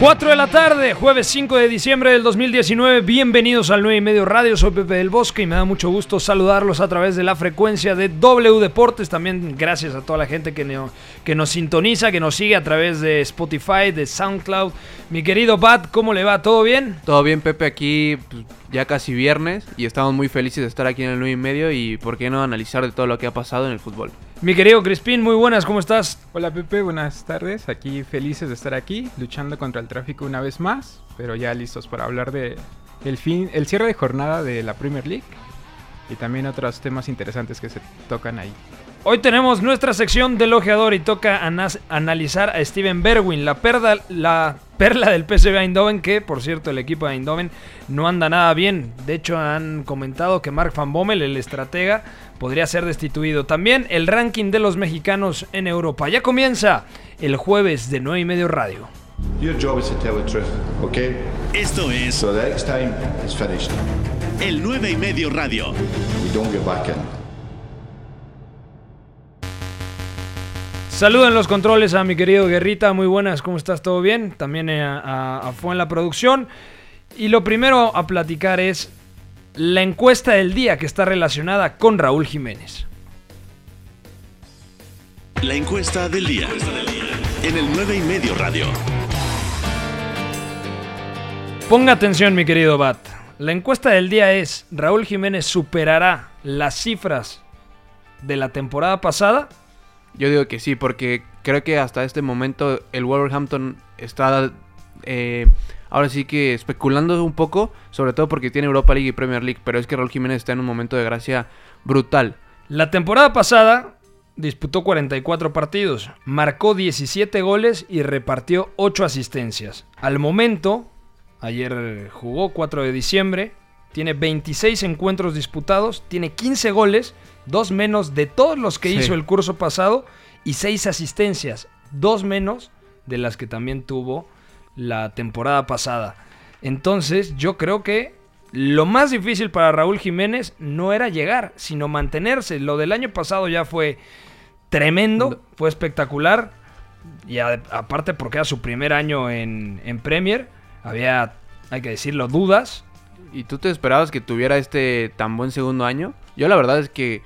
4 de la tarde, jueves 5 de diciembre del 2019. Bienvenidos al 9 y medio radio. Soy Pepe del Bosque y me da mucho gusto saludarlos a través de la frecuencia de W Deportes. También gracias a toda la gente que, que nos sintoniza, que nos sigue a través de Spotify, de SoundCloud. Mi querido Bat, ¿cómo le va? ¿Todo bien? Todo bien, Pepe, aquí pues, ya casi viernes y estamos muy felices de estar aquí en el 9 y medio y por qué no analizar de todo lo que ha pasado en el fútbol. Mi querido Crispín, muy buenas, ¿cómo estás? Hola Pepe, buenas tardes. Aquí felices de estar aquí, luchando contra el tráfico una vez más, pero ya listos para hablar de el fin, el cierre de jornada de la Premier League y también otros temas interesantes que se tocan ahí. Hoy tenemos nuestra sección del ojeador y toca analizar a Steven Berwin, la, perda, la perla del PSV Eindhoven, que por cierto el equipo de Eindhoven no anda nada bien. De hecho han comentado que Mark Van Bommel, el estratega, podría ser destituido. También el ranking de los mexicanos en Europa. Ya comienza el jueves de 9 y medio radio. Your job is to tell the truth, okay? Esto es So the next time it's finished, el 9 y medio radio. we don't get back in. Saludo en los controles a mi querido Guerrita, muy buenas, ¿cómo estás? ¿Todo bien? También eh, a, a, a Fue en la producción. Y lo primero a platicar es la encuesta del día que está relacionada con Raúl Jiménez. La encuesta del día. En el 9 y medio radio. Ponga atención, mi querido Bat. La encuesta del día es, ¿Raúl Jiménez superará las cifras de la temporada pasada? Yo digo que sí, porque creo que hasta este momento el Wolverhampton está eh, ahora sí que especulando un poco, sobre todo porque tiene Europa League y Premier League, pero es que Raúl Jiménez está en un momento de gracia brutal. La temporada pasada disputó 44 partidos, marcó 17 goles y repartió 8 asistencias. Al momento, ayer jugó 4 de diciembre, tiene 26 encuentros disputados, tiene 15 goles, dos menos de todos los que Sí. hizo el curso pasado y 6 asistencias, dos menos de las que también tuvo la temporada pasada. Entonces, yo creo que lo más difícil para Raúl Jiménez no era llegar, sino mantenerse. Lo del año pasado ya fue tremendo, fue espectacular. Y a- aparte porque era su primer año en, en Premier, había, hay que decirlo, dudas. ¿Y tú te esperabas que tuviera este tan buen segundo año? Yo la verdad es que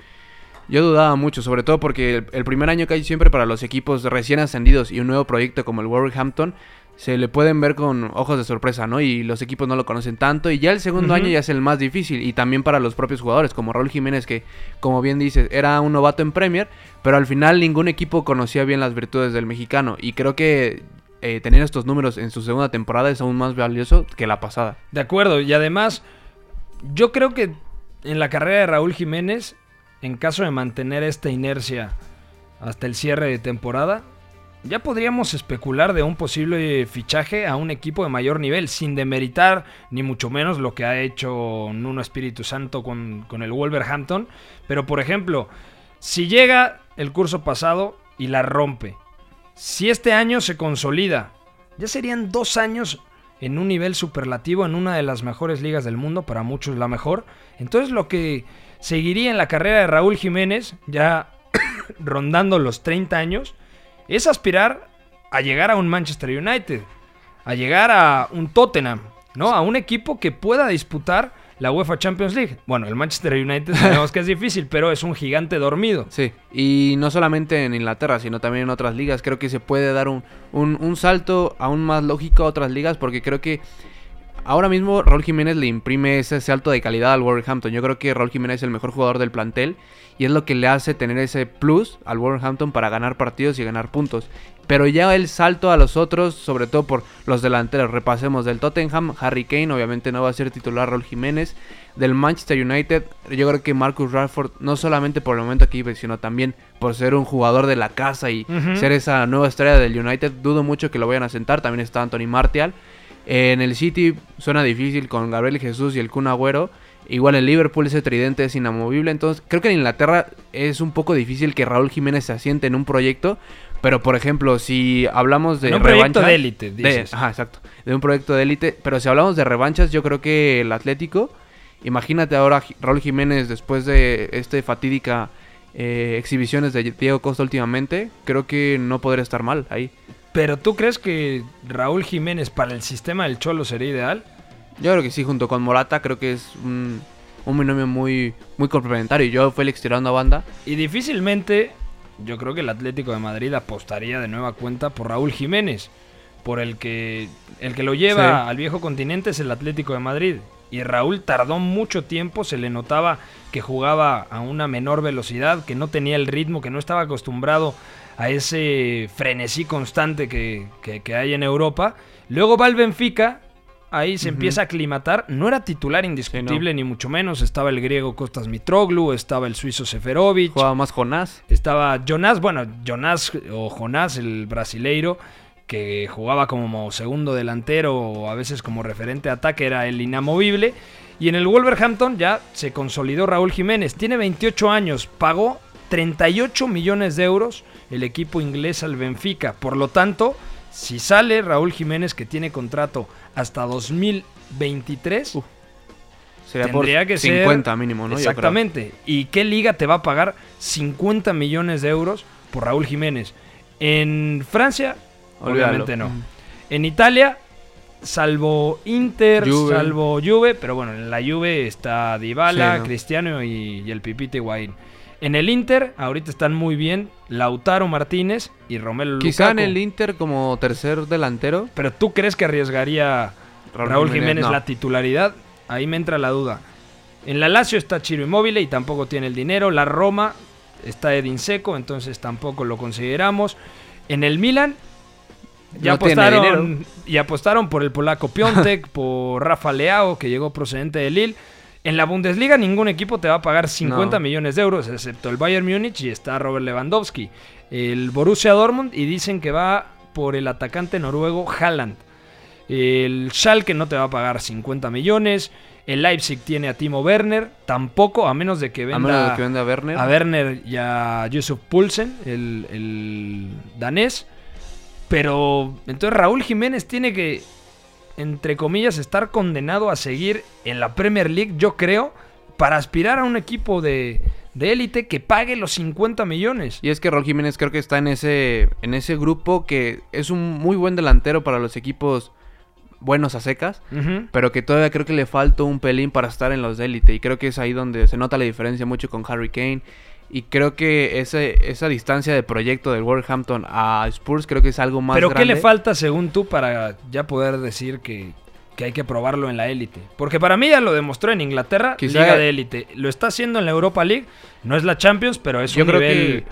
yo dudaba mucho, sobre todo porque el, el primer año que hay siempre para los equipos recién ascendidos y un nuevo proyecto como el Wolverhampton se le pueden ver con ojos de sorpresa, ¿no? Y los equipos no lo conocen tanto y ya el segundo año ya es el más difícil y también para los propios jugadores como Raúl Jiménez que como bien dices era un novato en Premier, pero al final ningún equipo conocía bien las virtudes del mexicano y creo que eh, tener estos números en su segunda temporada es aún más valioso que la pasada. De acuerdo, y además, yo creo que en la carrera de Raúl Jiménez, en caso de mantener esta inercia hasta el cierre de temporada, ya podríamos especular de un posible fichaje a un equipo de mayor nivel, sin demeritar ni mucho menos lo que ha hecho Nuno Espíritu Santo con, con el Wolverhampton. Pero, por ejemplo, si llega el curso pasado y la rompe, si este año se consolida, ya serían dos años en un nivel superlativo en una de las mejores ligas del mundo, para muchos la mejor. Entonces lo que seguiría en la carrera de Raúl Jiménez, ya rondando los 30 años, es aspirar a llegar a un Manchester United, a llegar a un Tottenham, ¿no? A un equipo que pueda disputar la UEFA Champions League. Bueno, el Manchester United sabemos que es difícil, pero es un gigante dormido. Sí, y no solamente en Inglaterra, sino también en otras ligas. Creo que se puede dar un, un, un salto aún más lógico a otras ligas porque creo que ahora mismo Raúl Jiménez le imprime ese salto de calidad al Wolverhampton. Yo creo que Raúl Jiménez es el mejor jugador del plantel y es lo que le hace tener ese plus al Wolverhampton para ganar partidos y ganar puntos. Pero ya el salto a los otros, sobre todo por los delanteros, repasemos del Tottenham, Harry Kane, obviamente no va a ser titular Raúl Jiménez. Del Manchester United, yo creo que Marcus Rashford, no solamente por el momento que vive, sino también por ser un jugador de la casa y ser esa nueva estrella del United, dudo mucho que lo vayan a sentar. También está Anthony Martial. En el City suena difícil con Gabriel Jesús y el Kun Agüero. Igual en Liverpool ese tridente es inamovible. Entonces creo que en Inglaterra es un poco difícil que Raúl Jiménez se asiente en un proyecto. Pero por ejemplo, si hablamos de En un proyecto revanchas- de élite, de- dices. ajá, exacto. De un proyecto de élite. Pero si hablamos de revanchas, yo creo que el Atlético. Imagínate ahora Raúl Jiménez después de este fatídica eh, exhibiciones de Diego Costa últimamente. Creo que no podría estar mal ahí. Pero ¿tú crees que Raúl Jiménez para el sistema del Cholo sería ideal? Yo creo que sí, junto con Morata, creo que es un, un binomio muy, muy complementario. Yo, Félix, tirando a banda. Y difícilmente yo creo que el Atlético de Madrid apostaría de nueva cuenta por Raúl Jiménez, por el que el que lo lleva Sí. al viejo continente es el Atlético de Madrid. Y Raúl tardó mucho tiempo, se le notaba que jugaba a una menor velocidad, que no tenía el ritmo, que no estaba acostumbrado a ese frenesí constante que, que- que hay en Europa. Luego va al Benfica, ahí se empieza a aclimatar. No era titular indiscutible, ni mucho menos. Estaba el griego Costas Mitroglou, estaba el suizo Seferovic. Jugaba más Jonás. Estaba Jonás, bueno, Jonás o Jonás, el brasileiro, que jugaba como segundo delantero o a veces como referente de ataque, era el inamovible. Y en el Wolverhampton ya se consolidó Raúl Jiménez. Tiene 28 años, pagó 38 millones de euros el equipo inglés al Benfica. Por lo tanto, si sale Raúl Jiménez, que tiene contrato hasta 2023, Uf, Sería tendría por que ser 50 mínimo, ¿no? Exactamente. ¿Y qué liga te va a pagar 50 millones de euros por Raúl Jiménez? En Francia, Olvídalo. obviamente no. Mm. En Italia, salvo Inter, Juve. salvo Juve, pero bueno, en la Juve está Dybala, Sí, ¿no? Cristiano y, y el Pipite Higuaín. En el Inter, ahorita están muy bien Lautaro Martínez y Romelu Quizá en el Inter como tercer delantero. Pero ¿tú crees que arriesgaría Raúl Raúl, Jiménez, Jiménez, no. la titularidad? Ahí me entra la duda. En la Lazio está Chiro Immobile y tampoco tiene el dinero. La Roma está Edin Seco, entonces tampoco lo consideramos. En el Milan ya No apostaron y apostaron por el polaco Piontek, por Rafa Leao que llegó procedente de Lille. En la Bundesliga ningún equipo te va a pagar 50 No. millones de euros, excepto el Bayern Múnich y está Robert Lewandowski. El Borussia Dortmund y dicen que va por el atacante noruego Haaland. El Schalke no te va a pagar 50 millones. El Leipzig tiene a Timo Werner, tampoco, a menos de que A venda menos de que venda a Werner. a Werner y a Yusuf Poulsen, el, el danés. Pero entonces Raúl Jiménez tiene que, entre comillas, estar condenado a seguir en la Premier League, yo creo, para aspirar a un equipo de de élite que pague los 50 millones. Y es que Raúl Jiménez creo que está en ese, en ese grupo que es un muy buen delantero para los equipos buenos a secas. Pero que todavía creo que le falta un pelín para estar en los de élite. Y creo que es ahí donde se nota la diferencia mucho con Harry Kane. Y creo que ese, esa distancia de proyecto del Wolverhampton a Spurs creo que es algo más Pero ¿qué le falta según tú para ya poder decir que, que hay que probarlo en la élite? Porque para mí ya lo demostró en Inglaterra, Quizá- liga de élite. Lo está haciendo en la Europa League, no es la Champions, pero es Yo un creo nivel que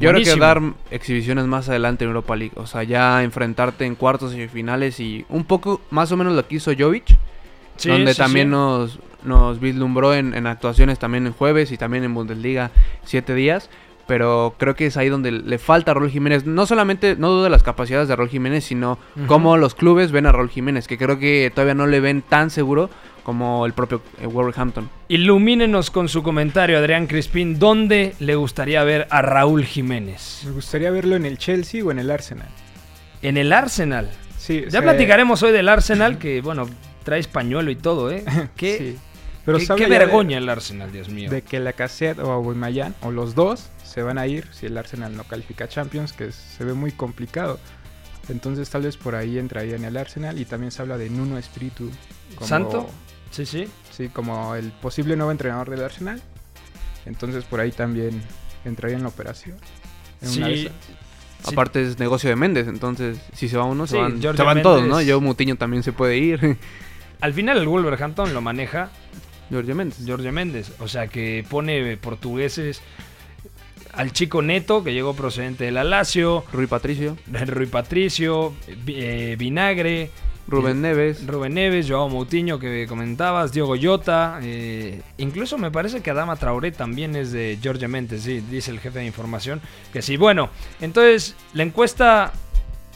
yo creo que dar exhibiciones más adelante en Europa League. O sea, ya enfrentarte en cuartos y finales y un poco más o menos lo que hizo Jovic. Sí, donde sí, también sí. nos, nos vislumbró en, en actuaciones también en jueves y también en Bundesliga siete días. Pero creo que es ahí donde le falta a Raúl Jiménez. No solamente, no dudo de las capacidades de Raúl Jiménez, sino cómo los clubes ven a Raúl Jiménez, que creo que todavía no le ven tan seguro como el propio eh, Wolverhampton. Ilumínenos con su comentario, Adrián Crispín, ¿dónde le gustaría ver a Raúl Jiménez? Me gustaría verlo en el Chelsea o en el Arsenal. En el Arsenal. Sí, Ya sea, platicaremos hoy del Arsenal, que bueno, trae españuelo y todo, ¿eh? Qué, sí. Pero qué, de- vergoña el Arsenal, Dios mío. de que la Cassette o Aubameyang o los dos se van a ir si el Arsenal no califica a Champions, que se ve muy complicado. Entonces tal vez por ahí entraría en el Arsenal y también se habla de Nuno Espíritu como, ¿Santo? Sí, sí. Sí, como el posible nuevo entrenador del Arsenal. Entonces por ahí también entraría en la operación. En Sí. Aparte es negocio de Méndez, entonces si se va uno, se van, se van todos. ¿no? Yo Mutiño también se puede ir. Al final el Wolverhampton lo maneja Giorgio Méndez. Jorge Méndez. O sea que pone portugueses al chico Neto, que llegó procedente de la Lazio, Rui Patricio, Rui Patricio, eh, Vinagre, Rubén Neves. Rubén Neves, Joao Moutinho que comentabas, Diogo Jota, eh, incluso me parece que Adama Traoré también es de Jorge Méndez, sí, dice el jefe de información que sí. Bueno, entonces la encuesta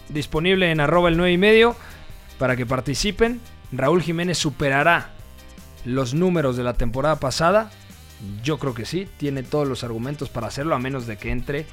disponible en arroba el 9 y medio. para que participen. Raúl Jiménez superará los números de la temporada pasada. Yo creo que sí, tiene todos los argumentos para hacerlo, a menos de que entre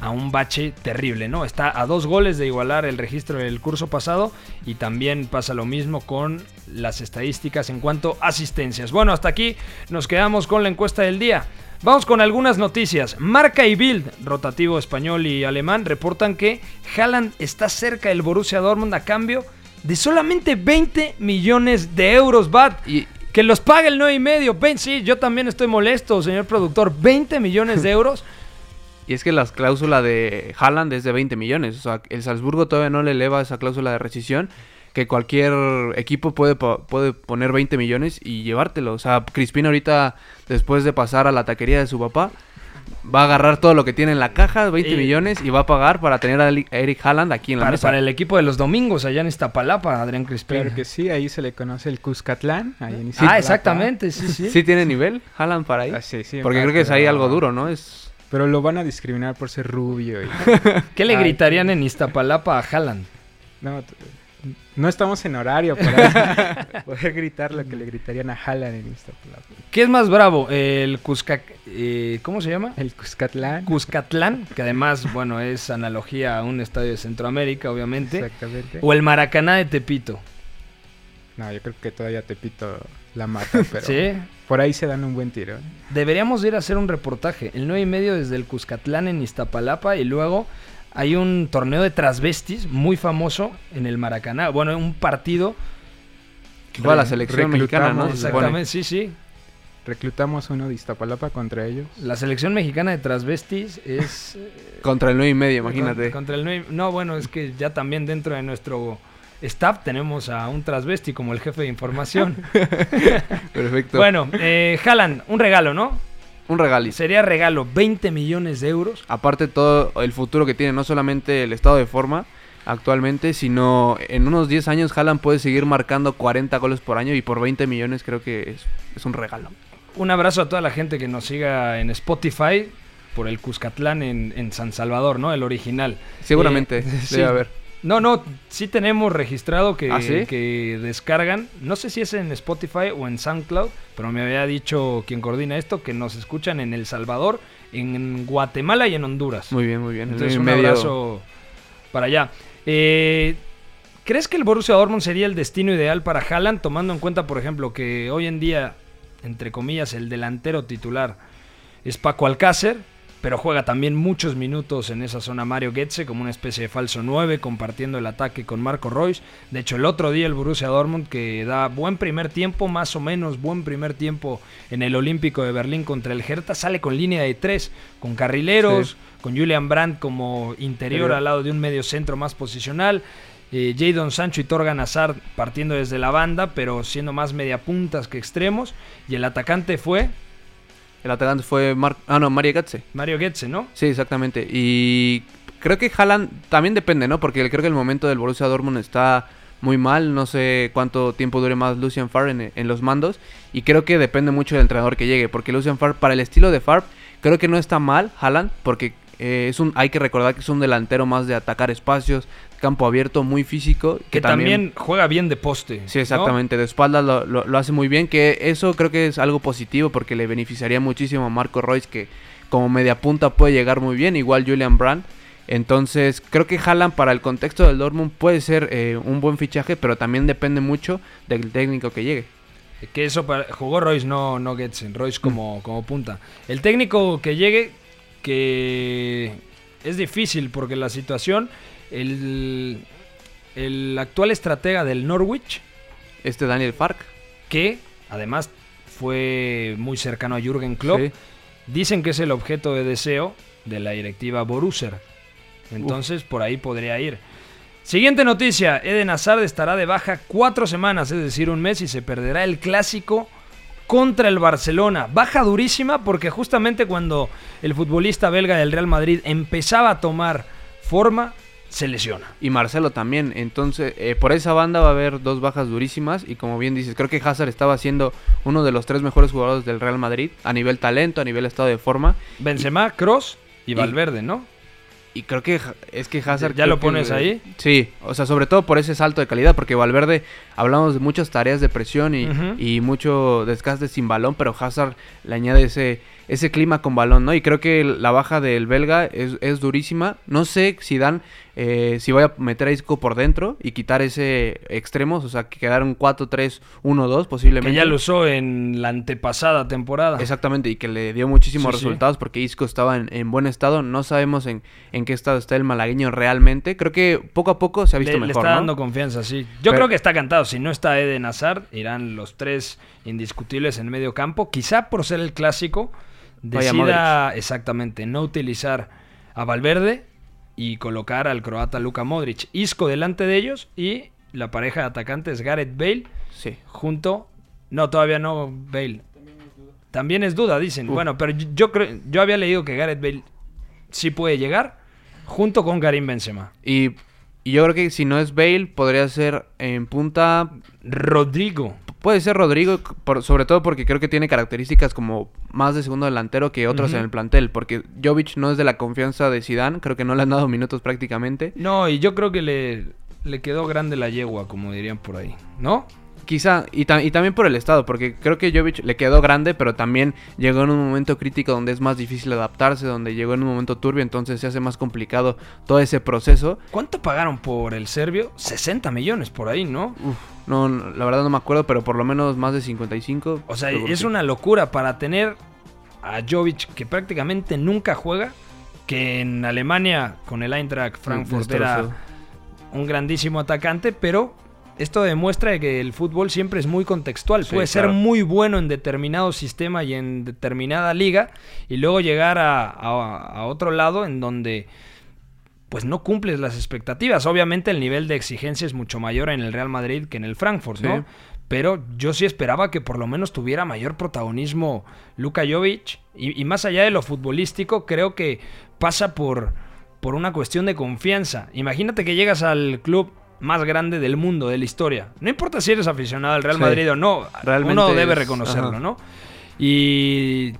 a un bache terrible, ¿no? Está a dos goles de igualar el registro del curso pasado y también pasa lo mismo con las estadísticas en cuanto a asistencias. Bueno, hasta aquí nos quedamos con la encuesta del día. Vamos con algunas noticias. Marca y Bild, rotativo español y alemán, reportan que Haaland está cerca del Borussia Dortmund a cambio de solamente 20 millones de euros, Bat. Que los pague el 9 y medio. Ven, sí, yo también estoy molesto, señor productor. 20 millones de euros. y es que la cláusula de Haaland es de 20 millones. O sea, el Salzburgo todavía no le eleva esa cláusula de rescisión. Que cualquier equipo puede, puede poner 20 millones y llevártelo. O sea, Crispín ahorita, después de pasar a la taquería de su papá, va a agarrar todo lo que tiene en la caja, 20 Y- millones, y va a pagar para tener a Eric Haaland aquí en la Para, mesa. para el equipo de los domingos allá en Iztapalapa, Adrián Crispín. Claro que sí, ahí se le conoce el Cuscatlán. Ahí en ah, exactamente, sí, sí. ¿Sí tiene nivel Haaland para ahí? Ah, sí, sí, Porque creo que es ahí pero- algo duro, ¿no? Es... Pero lo van a discriminar por ser rubio. Y... ¿Qué le Ay, gritarían en Iztapalapa a Haaland? no, no estamos en horario para poder gritar lo que le gritarían a Haaland en Iztapalapa. ¿Qué es más bravo? ¿El Cusca... eh, ¿Cómo se llama? El Cuscatlán. Cuscatlán, que además, bueno, es analogía a un estadio de Centroamérica, obviamente. Exactamente. O el Maracaná de Tepito. No, yo creo que todavía Tepito la mata, pero Sí. por ahí se dan un buen tiro. ¿eh? Deberíamos ir a hacer un reportaje. El 9 y medio desde el Cuscatlán en Iztapalapa y luego hay un torneo de transvestis muy famoso en el Maracaná. Bueno, un partido. Que la selección mexicana, ¿no? Exactamente, sí, sí. Reclutamos uno de Iztapalapa contra ellos. La selección mexicana de transvestis es... eh, Contra el 9 y medio, imagínate. Con- Contra el 9. No, bueno, es que ya también dentro de nuestro staff tenemos a un transvesti como el jefe de información. Perfecto. bueno, eh, Haaland, un regalo, ¿no? Un regaliz. Sería regalo 20 millones de euros. Aparte todo el futuro que tiene, no solamente el estado de forma actualmente, sino en unos 10 años Haaland puede seguir marcando 40 goles por año y por 20 millones creo que es, es un regalo. Un abrazo a toda la gente que nos siga en Spotify por el Cuscatlán en, en San Salvador, ¿no? El original. Seguramente Eh, sí. haber. No, no, sí tenemos registrado que, ¿Ah, sí? que descargan. No sé si es en Spotify o en SoundCloud, pero me había dicho quien coordina esto que nos escuchan en El Salvador, en Guatemala y en Honduras. Muy bien, muy bien. Entonces, un medio- abrazo para allá. Eh, ¿Crees que el Borussia Dortmund sería el destino ideal para Haaland, tomando en cuenta, por ejemplo, que hoy en día, entre comillas, el delantero titular es Paco Alcácer, pero juega también muchos minutos en esa zona Mario Goetze como una especie de falso 9, compartiendo el ataque con Marco Royce. De hecho, el otro día el Borussia Dortmund, que da buen primer tiempo, más o menos buen primer tiempo en el Olímpico de Berlín contra el Hertha, sale con línea de tres, con carrileros, Sí. con Julian Brandt como interior al lado de un medio centro más posicional. Eh, Jadon Sancho y Torgan Hazard partiendo desde la banda, pero siendo más mediapuntas que extremos. Y el atacante fue El atacante fue Mar ah, no, María Gatze. Mario Goetze, ¿no? Sí, exactamente. Y creo que Haaland también depende, ¿no? Porque creo que el momento del Borussia Dortmund está muy mal. No sé cuánto tiempo dure más Lucian Favre en, en los mandos. Y creo que depende mucho del entrenador que llegue. Porque Lucian Favre, para el estilo de Favre, creo que no está mal Haaland. Porque eh, es un, hay que recordar que es un delantero más de atacar espacios, campo abierto, muy físico. Que también, juega bien de poste. Sí, ¿no? exactamente. De espaldas lo, lo- lo hace muy bien. Que eso creo que es algo positivo porque le beneficiaría muchísimo a Marco Royce, que como media punta puede llegar muy bien. Igual Julian Brandt. Entonces, creo que Haaland para el contexto del Dortmund puede ser eh, un buen fichaje, pero también depende mucho del técnico que llegue. Que eso para- jugó Royce, no, no Goetze. Royce como, como punta. El técnico que llegue, que es difícil porque la situación, el, el actual estratega del Norwich, Este Daniel Fark. que además fue muy cercano a Jürgen Klopp, Sí. dicen que es el objeto de deseo de la directiva Borusser. Entonces por ahí podría ir. Siguiente noticia, Eden Hazard estará de baja cuatro semanas, es decir, un mes y se perderá el clásico contra el Barcelona. Baja durísima porque justamente cuando el futbolista belga del Real Madrid empezaba a tomar forma, se lesiona. Y Marcelo también. Entonces, eh, por esa banda va a haber dos bajas durísimas. Y como bien dices, creo que Hazard estaba siendo uno de los tres mejores jugadores del Real Madrid. A nivel talento, a nivel estado de forma. Benzema, Cross y Y- Valverde, ¿no? Y creo que es que Hazard... ¿Ya lo que- pones ahí? Sí, o sea, sobre todo por ese salto de calidad, porque Valverde hablamos de muchas tareas de presión y, y mucho desgaste sin balón, pero Hazard le añade ese, ese clima con balón, ¿no? Y creo que la baja del belga es, es durísima. No sé si dan, eh, si voy a meter a Isco por dentro y quitar ese extremos, o sea, que quedaron 4-3-1-2 posiblemente. Que ya lo usó en la antepasada temporada. Exactamente, y que le dio muchísimos Sí, sí. resultados porque Isco estaba en, en buen estado. No sabemos en, en qué estado está el malagueño realmente. Creo que poco a poco se ha visto le, le mejor, está ¿no? dando confianza, sí. Yo Pero- creo que está cantado. Si no está Eden Hazard, irán los tres indiscutibles en medio campo. Quizá por ser el clásico, Vaya decida exactamente no utilizar a Valverde y colocar al croata Luka Modric. Isco delante de ellos y la pareja de atacantes Gareth Bale Sí. junto. No, todavía no Bale. También es duda, dicen. Uf. Bueno, pero yo, yo creo, yo había leído que Gareth Bale sí puede llegar junto con Karim Benzema. Y, y yo creo que si no es Bale, podría ser en punta. Rodrigo. Puede ser Rodrigo, por- sobre todo porque creo que tiene características como más de segundo delantero que otros en el plantel. Porque Jovic no es de la confianza de Zidane, creo que no le han dado minutos prácticamente. No, y yo creo que le, le quedó grande la yegua, como dirían por ahí, ¿no? Quizá, y, ta- y también por el estado, porque creo que Jovic le quedó grande, pero también llegó en un momento crítico donde es más difícil adaptarse, donde llegó en un momento turbio, entonces se hace más complicado todo ese proceso. ¿Cuánto pagaron por el serbio? 60 millones por ahí, ¿no? Uf, no, no, la verdad no me acuerdo, pero por lo menos más de 55. O sea, es una locura para tener a Jovic, que prácticamente nunca juega, que en Alemania con el Eintracht Frankfurt era un grandísimo atacante, pero esto demuestra que el fútbol siempre es muy contextual. Sí, Puede ser muy bueno en determinado sistema y en determinada liga y luego llegar a, a- a otro lado en donde pues no cumples las expectativas. Obviamente el nivel de exigencia es mucho mayor en el Real Madrid que en el Frankfurt, ¿no? Sí. Pero yo sí esperaba que por lo menos tuviera mayor protagonismo Luka Jovic. Y, y más allá de lo futbolístico, creo que pasa por, por una cuestión de confianza. Imagínate que llegas al club más grande del mundo, de la historia. No importa si eres aficionado al Real Sí. Madrid o no, Realmente uno debe reconocerlo. ¿no? Y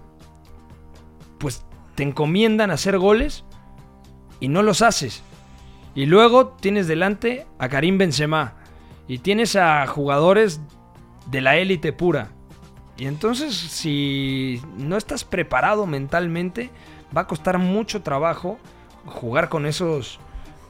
pues te encomiendan hacer goles y no los haces. Y luego tienes delante a Karim Benzema y tienes a jugadores de la élite pura. Y entonces si no estás preparado mentalmente, va a costar mucho trabajo jugar con esos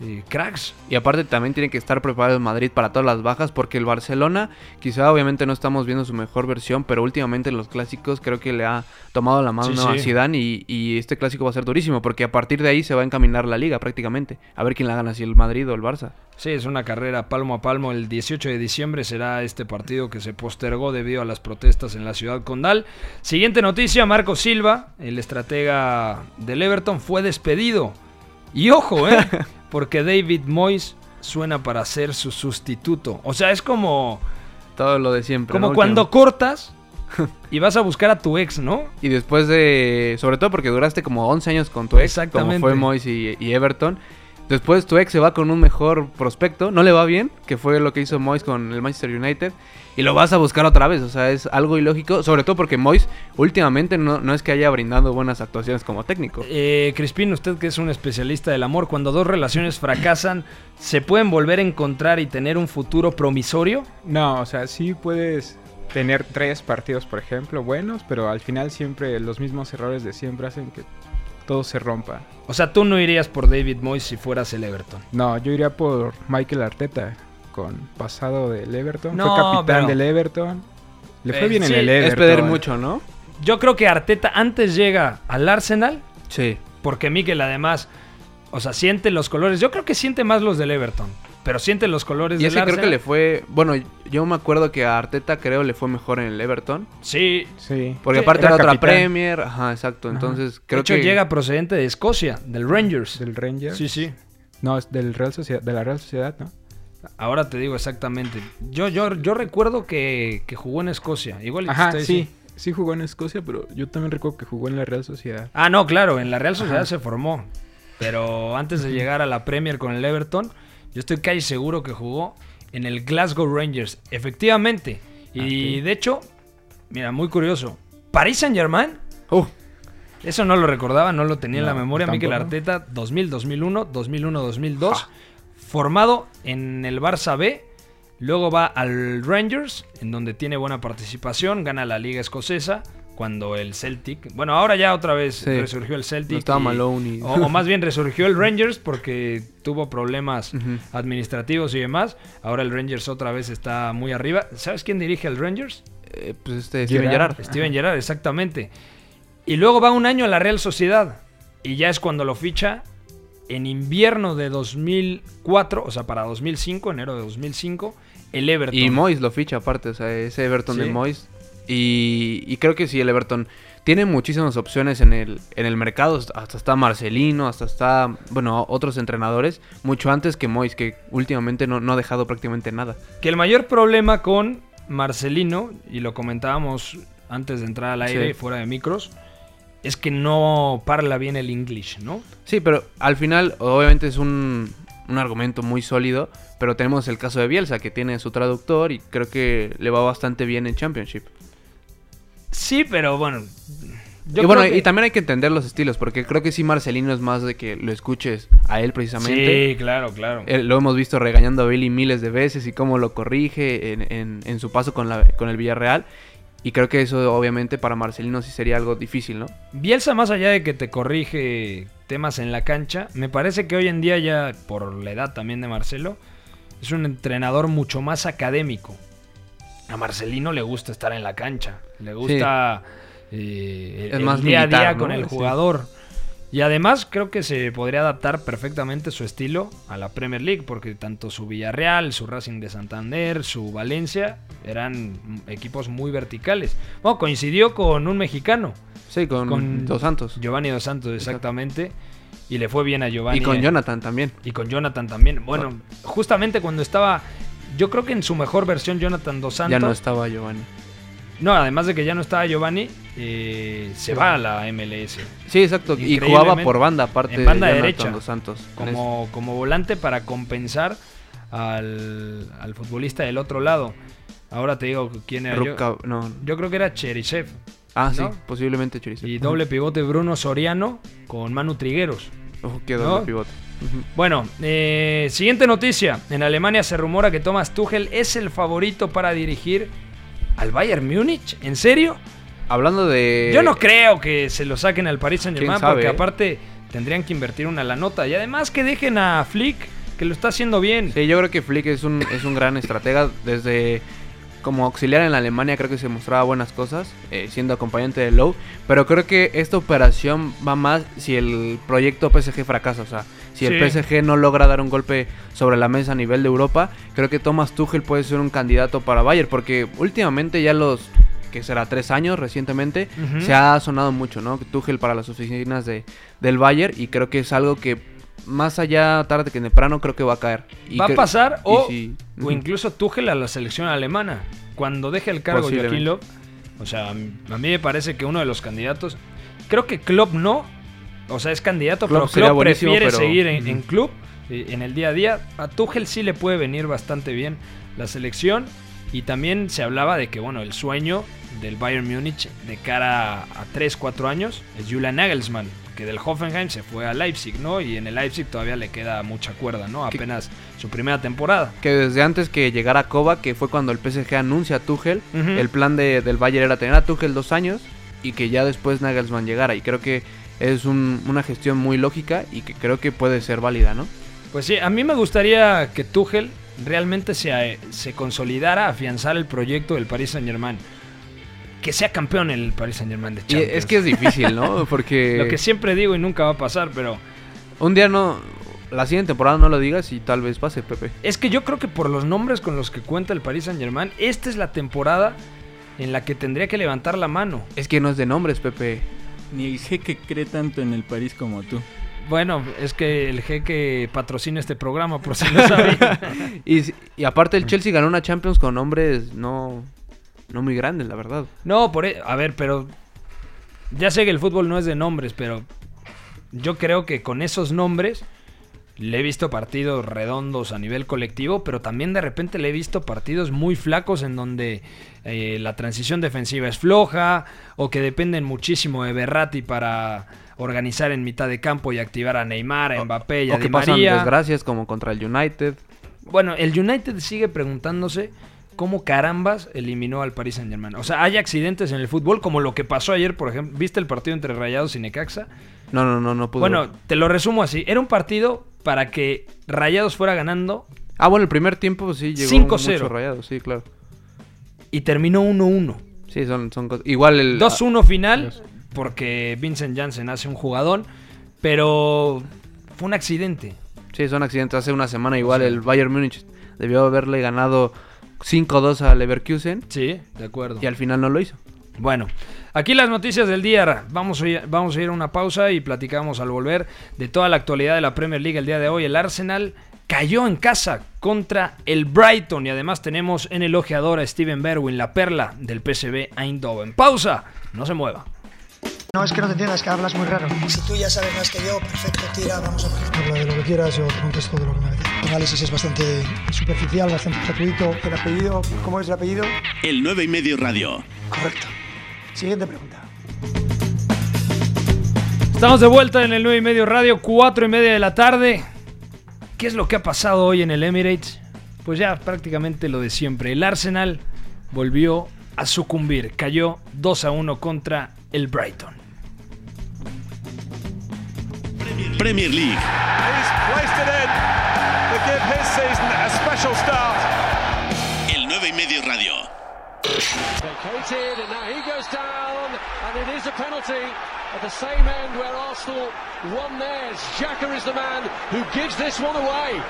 eh, cracks. Y aparte también tiene que estar preparado el Madrid para todas las bajas porque el Barcelona quizá obviamente no estamos viendo su mejor versión, pero últimamente en los clásicos creo que le ha tomado la mano Sí, a. Zidane y, y este clásico va a ser durísimo porque a partir de ahí se va a encaminar la liga prácticamente. A ver quién la gana, si el Madrid o el Barça. Sí, es una carrera palmo a palmo. El 18 de diciembre será este partido que se postergó debido a las protestas en la ciudad condal. Siguiente noticia, Marco Silva, el estratega del Everton, fue despedido. Y ojo, ¿eh? Porque David Moyes suena para ser su sustituto. O sea, es como, Todo lo de siempre. como ¿no? cuando cortas y vas a buscar a tu ex, ¿no? Y después de... Sobre todo porque duraste como 11 años con tu ex, como Exactamente. fue Moyes y, y Everton. Después tu ex se va con un mejor prospecto, no le va bien, que fue lo que hizo Moyes con el Manchester United, y lo vas a buscar otra vez, o sea, es algo ilógico, sobre todo porque Moyes últimamente no, no es que haya brindado buenas actuaciones como técnico. Eh, Crispín, usted que es un especialista del amor, cuando dos relaciones fracasan, ¿se pueden volver a encontrar y tener un futuro promisorio? No, o sea, sí puedes tener tres partidos, por ejemplo, buenos, pero al final siempre los mismos errores de siempre hacen que todo se rompa. O sea, tú no irías por David Moyes si fueras el Everton. No, yo iría por Michael Arteta, con pasado del Everton. No, fue capitán pero- del Everton. Le fue Eh, bien sí, en el Everton. es pedir mucho, ¿no? Yo creo que Arteta antes llega al Arsenal, Sí. porque Mikel además, o sea, siente los colores. Yo creo que siente más los del Everton, pero siente los colores Y del ese creo Arsenal. que le fue, bueno, yo me acuerdo que a Arteta creo le fue mejor en el Everton, Sí, Sí. porque Sí, aparte era era otra capitán. Premier, ajá, exacto, entonces de creo hecho que llega procedente de Escocia, del Rangers. Del Rangers. Sí, sí. No, es del Real Sociedad, de la Real Sociedad, ¿no? Ahora te digo exactamente. Yo, yo, yo recuerdo que, que jugó en Escocia. Igual Ajá, sí. diciendo- Sí jugó en Escocia, pero yo también recuerdo que jugó en la Real Sociedad. Ah, no, claro, en la Real Sociedad se formó. Pero antes de llegar a la Premier con el Everton, yo estoy casi seguro que jugó en el Glasgow Rangers. Efectivamente. Y Ok. de hecho, mira, muy curioso. Paris Saint Germain Uh, Eso no lo recordaba, no lo tenía en la memoria. Mikel. Arteta, 2000-2001, 2001-2002. Formado en el Barça B. Luego va al Rangers, en donde tiene buena participación. Gana la Liga Escocesa. Cuando el Celtic. Bueno, ahora ya otra vez Sí. resurgió el Celtic. No estaba y- Malone y- O, o más bien resurgió el Rangers porque tuvo problemas administrativos y demás. Ahora el Rangers otra vez está muy arriba. ¿Sabes quién dirige el Rangers? Eh, pues este Steven. Gerrard. Steven Gerrard, exactamente. Y luego va un año a la Real Sociedad. Y ya es cuando lo ficha en invierno de 2004, o sea, para 2005, enero de 2005, el Everton. Y Moyes lo ficha aparte, o sea, ese Everton Sí. de Moyes. Y, y creo que sí, el Everton tiene muchísimas opciones en el, en el mercado. Hasta está Marcelino, hasta está, bueno, otros entrenadores. Mucho antes que Moyes, que últimamente no, no ha dejado prácticamente nada. Que el mayor problema con Marcelino, y lo comentábamos antes de entrar al aire, Sí. fuera de micros, es que no parla bien el English, ¿no? Sí, pero al final, obviamente es un, un argumento muy sólido. Pero tenemos el caso de Bielsa, que tiene su traductor y creo que le va bastante bien en Championship. Sí, pero bueno. yo y bueno, que- y también hay que entender los estilos, porque creo que sí Marcelino es más de que lo escuches a él precisamente. Sí, claro, claro. Eh, lo hemos visto regañando a Billy miles de veces y cómo lo corrige en, en- en su paso con, la, con el Villarreal. Y creo que eso obviamente para Marcelino sí sería algo difícil, ¿no? Bielsa, más allá de que te corrige temas en la cancha, me parece que hoy en día ya, por la edad también de Marcelo, es un entrenador mucho más académico. A Marcelino le gusta estar en la cancha, le gusta eh, Es el más día a día con el Sí. Y además creo que se podría adaptar perfectamente su estilo a la Premier League, porque tanto su Villarreal, su Racing de Santander, su Valencia eran equipos muy verticales. Bueno, coincidió con un mexicano, Sí, con, Con Dos Santos. Giovanni Dos Santos, exactamente. Y le fue bien a Giovanni. y con Jonathan también. Y con Jonathan también. Bueno, justamente cuando estaba. Yo creo que en su mejor versión, Jonathan Dos Santos. Ya no estaba Giovanni. No, además de que ya no estaba Giovanni, eh, se va a la MLS. Sí, exacto. Y jugaba por banda, aparte en banda de derecha. Dos Santos. Como, como volante para compensar al, al futbolista del otro lado. Ahora te digo quién era. Yo, Ruka- no. yo creo que era Cherisev. Ah, sí, posiblemente Chorizo. Y doble pivote Bruno Soriano con Manu Trigueros. Ojo, qué doble ¿no? pivote. Bueno, eh, siguiente noticia. En Alemania se rumora que Thomas Tuchel es el favorito para dirigir al Bayern Múnich. ¿En serio? Hablando de... Yo no creo que se lo saquen al Paris Saint Germain ¿Quién sabe, porque eh? aparte tendrían que invertir una la nota. Y además que dejen a Flick, que lo está haciendo bien. Sí, yo creo que Flick es un, es un gran estratega. Desde como auxiliar en la Alemania creo que se mostraba buenas cosas, eh, siendo acompañante de Lowe. Pero creo que esta operación va más si el proyecto PSG fracasa. O sea, si el. PSG no logra dar un golpe sobre la mesa a nivel de Europa, creo que Thomas Tuchel puede ser un candidato para Bayern. Porque últimamente ya los, que será tres años recientemente, se ha sonado mucho, ¿no? Tuchel para las oficinas de, del Bayern. Y creo que es algo que más allá tarde que temprano creo que va a caer. Y Va a pasar o, si- o incluso Tuchel a la selección alemana. Cuando deje el cargo Joaquín. Löw. O sea, a mí me parece que uno de los candidatos. Creo que Klopp no. O sea, es candidato, Klopp pero Klopp prefiere pero- seguir en, club, en el día a día. A Tuchel sí le puede venir bastante bien la selección. Y también se hablaba de que, bueno, el sueño del Bayern Múnich de cara a 3, 4 años es Julian Nagelsmann, que del Hoffenheim se fue a Leipzig, ¿no? Y en el Leipzig todavía le queda mucha cuerda, ¿no? Que- Apenas su primera temporada. que desde antes que llegara Kovac, que fue cuando el PSG anuncia a Tuchel, el plan de- del Bayern era tener a Tuchel dos años y que ya después Nagelsmann llegara. Y creo que es un- una gestión muy lógica y que creo que puede ser válida, ¿no? Pues sí, a mí me gustaría que Tuchel realmente se, se consolidara, afianzar el proyecto del Paris Saint Germain. Que sea campeón el Paris Saint Germain de Y Champions. es que es difícil, ¿no? Porque Lo que siempre digo y nunca va a pasar, pero un día no... La siguiente temporada no lo digas y tal vez pase, Pepe. es que yo creo que por los nombres con los que cuenta el Paris Saint Germain, esta es la temporada en la que tendría que levantar la mano. Es que no es de nombres, Pepe. Ni el jeque cree tanto en el París como tú. Bueno, es que el jeque patrocina este programa, por si no sabía. Y, aparte el Chelsea ganó una Champions con nombres no, no muy grandes, la verdad. No, por e- a ver, pero ya sé que el fútbol no es de nombres, pero yo creo que con esos nombres Le he visto partidos redondos a nivel colectivo, pero también de repente le he visto partidos muy flacos en donde eh, la transición defensiva es floja o que dependen muchísimo de Berratti para organizar en mitad de campo y activar a Neymar, a Mbappé y a o que Di pasan María. desgracias como contra el United. Bueno, el United sigue preguntándose cómo carambas eliminó al Paris Saint Germain. O sea, hay accidentes en el fútbol, como lo que pasó ayer, por ejemplo. ¿Viste el partido entre Rayados y Necaxa? No, no, no, no pudo. Bueno, te lo resumo así. Era un partido para que Rayados fuera ganando Ah, bueno, el primer tiempo sí llegó 5-0. mucho rayado, sí, claro. y terminó 1-1. Sí, son, son cosas. Igual el. 2-1 final, porque Vincent Janssen hace un jugadón, pero fue un accidente. Sí, son accidentes. Hace una semana igual el Bayern Múnich debió haberle ganado 5-2 al Leverkusen Sí, de acuerdo. y al final no lo hizo. Bueno, aquí las noticias del día. Vamos a, ir, vamos a ir a una pausa y platicamos al volver de toda la actualidad de la Premier League el día de hoy. El Arsenal cayó en casa contra el Brighton y además tenemos en el ojeador a Steven Berwin, la perla del PSV Eindhoven. Pausa, no se mueva. No, es que no te entiendas, que hablas muy raro. Si tú ya sabes más que yo, perfecto, tira, vamos a ver. Habla de lo que quieras, yo te contesto de lo que me dices. El análisis es bastante superficial, bastante gratuito. ¿El apellido? ¿Cómo es el apellido? El 9 y medio radio. Correcto. Siguiente pregunta. Estamos de vuelta en el 9 y medio radio, 4 y media de la tarde. ¿Qué es lo que ha pasado hoy en el Emirates? Pues ya prácticamente lo de siempre. El Arsenal volvió a sucumbir. Cayó 2 a 1 contra el Brighton. Premier League. El 9 y medio radio. And now he goes down, and it is a penalty at the same end where Arsenal won theirs. Xhaka is the man who gives this one away.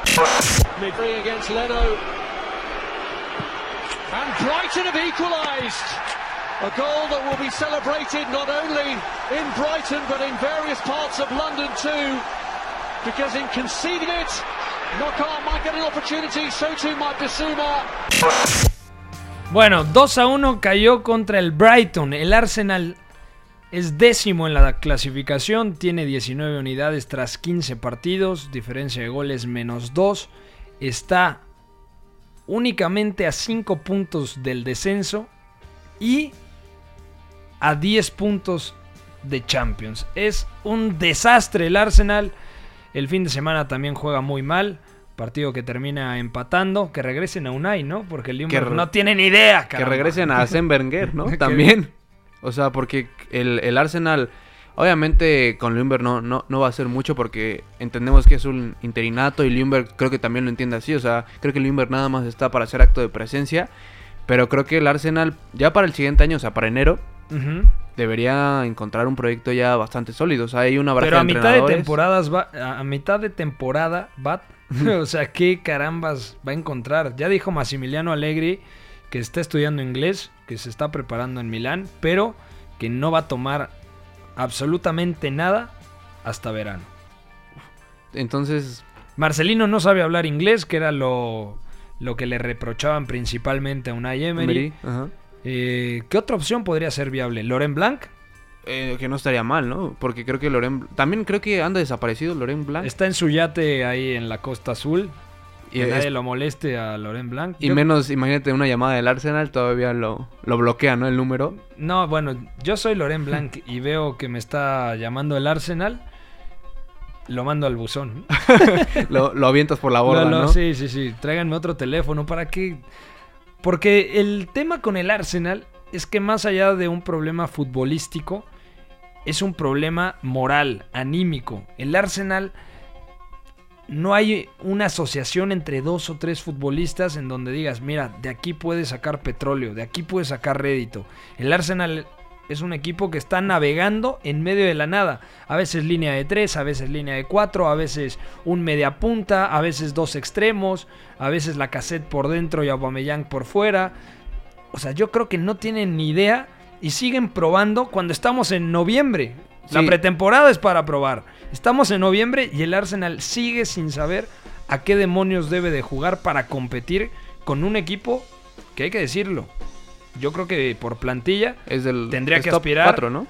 Midfield against Leno. And Brighton have equalised. A goal that will be celebrated not only in Brighton but in various parts of London too. Because in conceding it, Knockout might get an opportunity, so too might Bissouma. Bueno, 2 a 1 cayó contra el Brighton. El Arsenal es décimo en la clasificación, tiene 19 unidades tras 15 partidos, diferencia de goles menos 2. Está únicamente a 5 puntos del descenso y a 10 puntos de Champions. Es un desastre el Arsenal. El fin de semana también juega muy mal. Partido que termina empatando. Que regresen a Unai, ¿no? Porque el re- no tiene ni idea, Que caramba. regresen a Arsène Wenger, ¿no? Que- También. O sea, porque el, el Arsenal, obviamente con Lumber no, no, no va a hacer mucho porque entendemos que es un interinato y Lumber creo que también lo entiende así. O sea, creo que Lumber nada más está para hacer acto de presencia. Pero creo que el Arsenal, ya para el siguiente año, o sea, para enero, Debería encontrar un proyecto ya bastante sólido. O sea, hay una Pero a de mitad de temporadas va, a a mitad de temporada va, o sea, qué carambas va a encontrar. Ya dijo Massimiliano Allegri que está estudiando inglés, que se está preparando en Milán, pero que no va a tomar absolutamente nada hasta verano. Entonces, Marcelino no sabe hablar inglés, que era lo, lo que le reprochaban principalmente a Unai Emery. Emery, ajá. Eh, ¿Qué otra opción podría ser viable? ¿Loren Blanc? eh, que no estaría mal, ¿no? Porque creo que Loren... También creo que anda desaparecido Loren Blanc. Está en su yate ahí en la Costa Azul. Y Que es- nadie lo moleste a Loren Blanc. Y Yo- menos, imagínate, una llamada del Arsenal todavía lo, lo bloquea, ¿no? El número. No, bueno, yo soy Loren Blanc y veo que me está llamando el Arsenal. Lo mando al buzón. lo, lo avientas por la borda, Lo- lo- ¿no? Sí, sí, sí. Tráiganme otro teléfono. ¿Para qué? Porque el tema con el Arsenal es que más allá de un problema futbolístico, es un problema moral, anímico. El Arsenal no hay una asociación entre dos o tres futbolistas en donde digas, mira, de aquí puedes sacar petróleo, de aquí puedes sacar rédito. El Arsenal es un equipo que está navegando en medio de la nada. A veces línea de tres, a veces línea de cuatro, a veces un media punta, a veces dos extremos, a veces la cassette por dentro y Aubameyang por fuera. O sea, yo creo que no tienen ni idea y siguen probando cuando estamos en noviembre. La pretemporada es para probar. Estamos en noviembre y el Arsenal sigue sin saber a qué demonios debe de jugar para competir con un equipo que hay que decirlo. Yo creo que por plantilla Es del Tendría es que aspirar. cuatro, ¿no?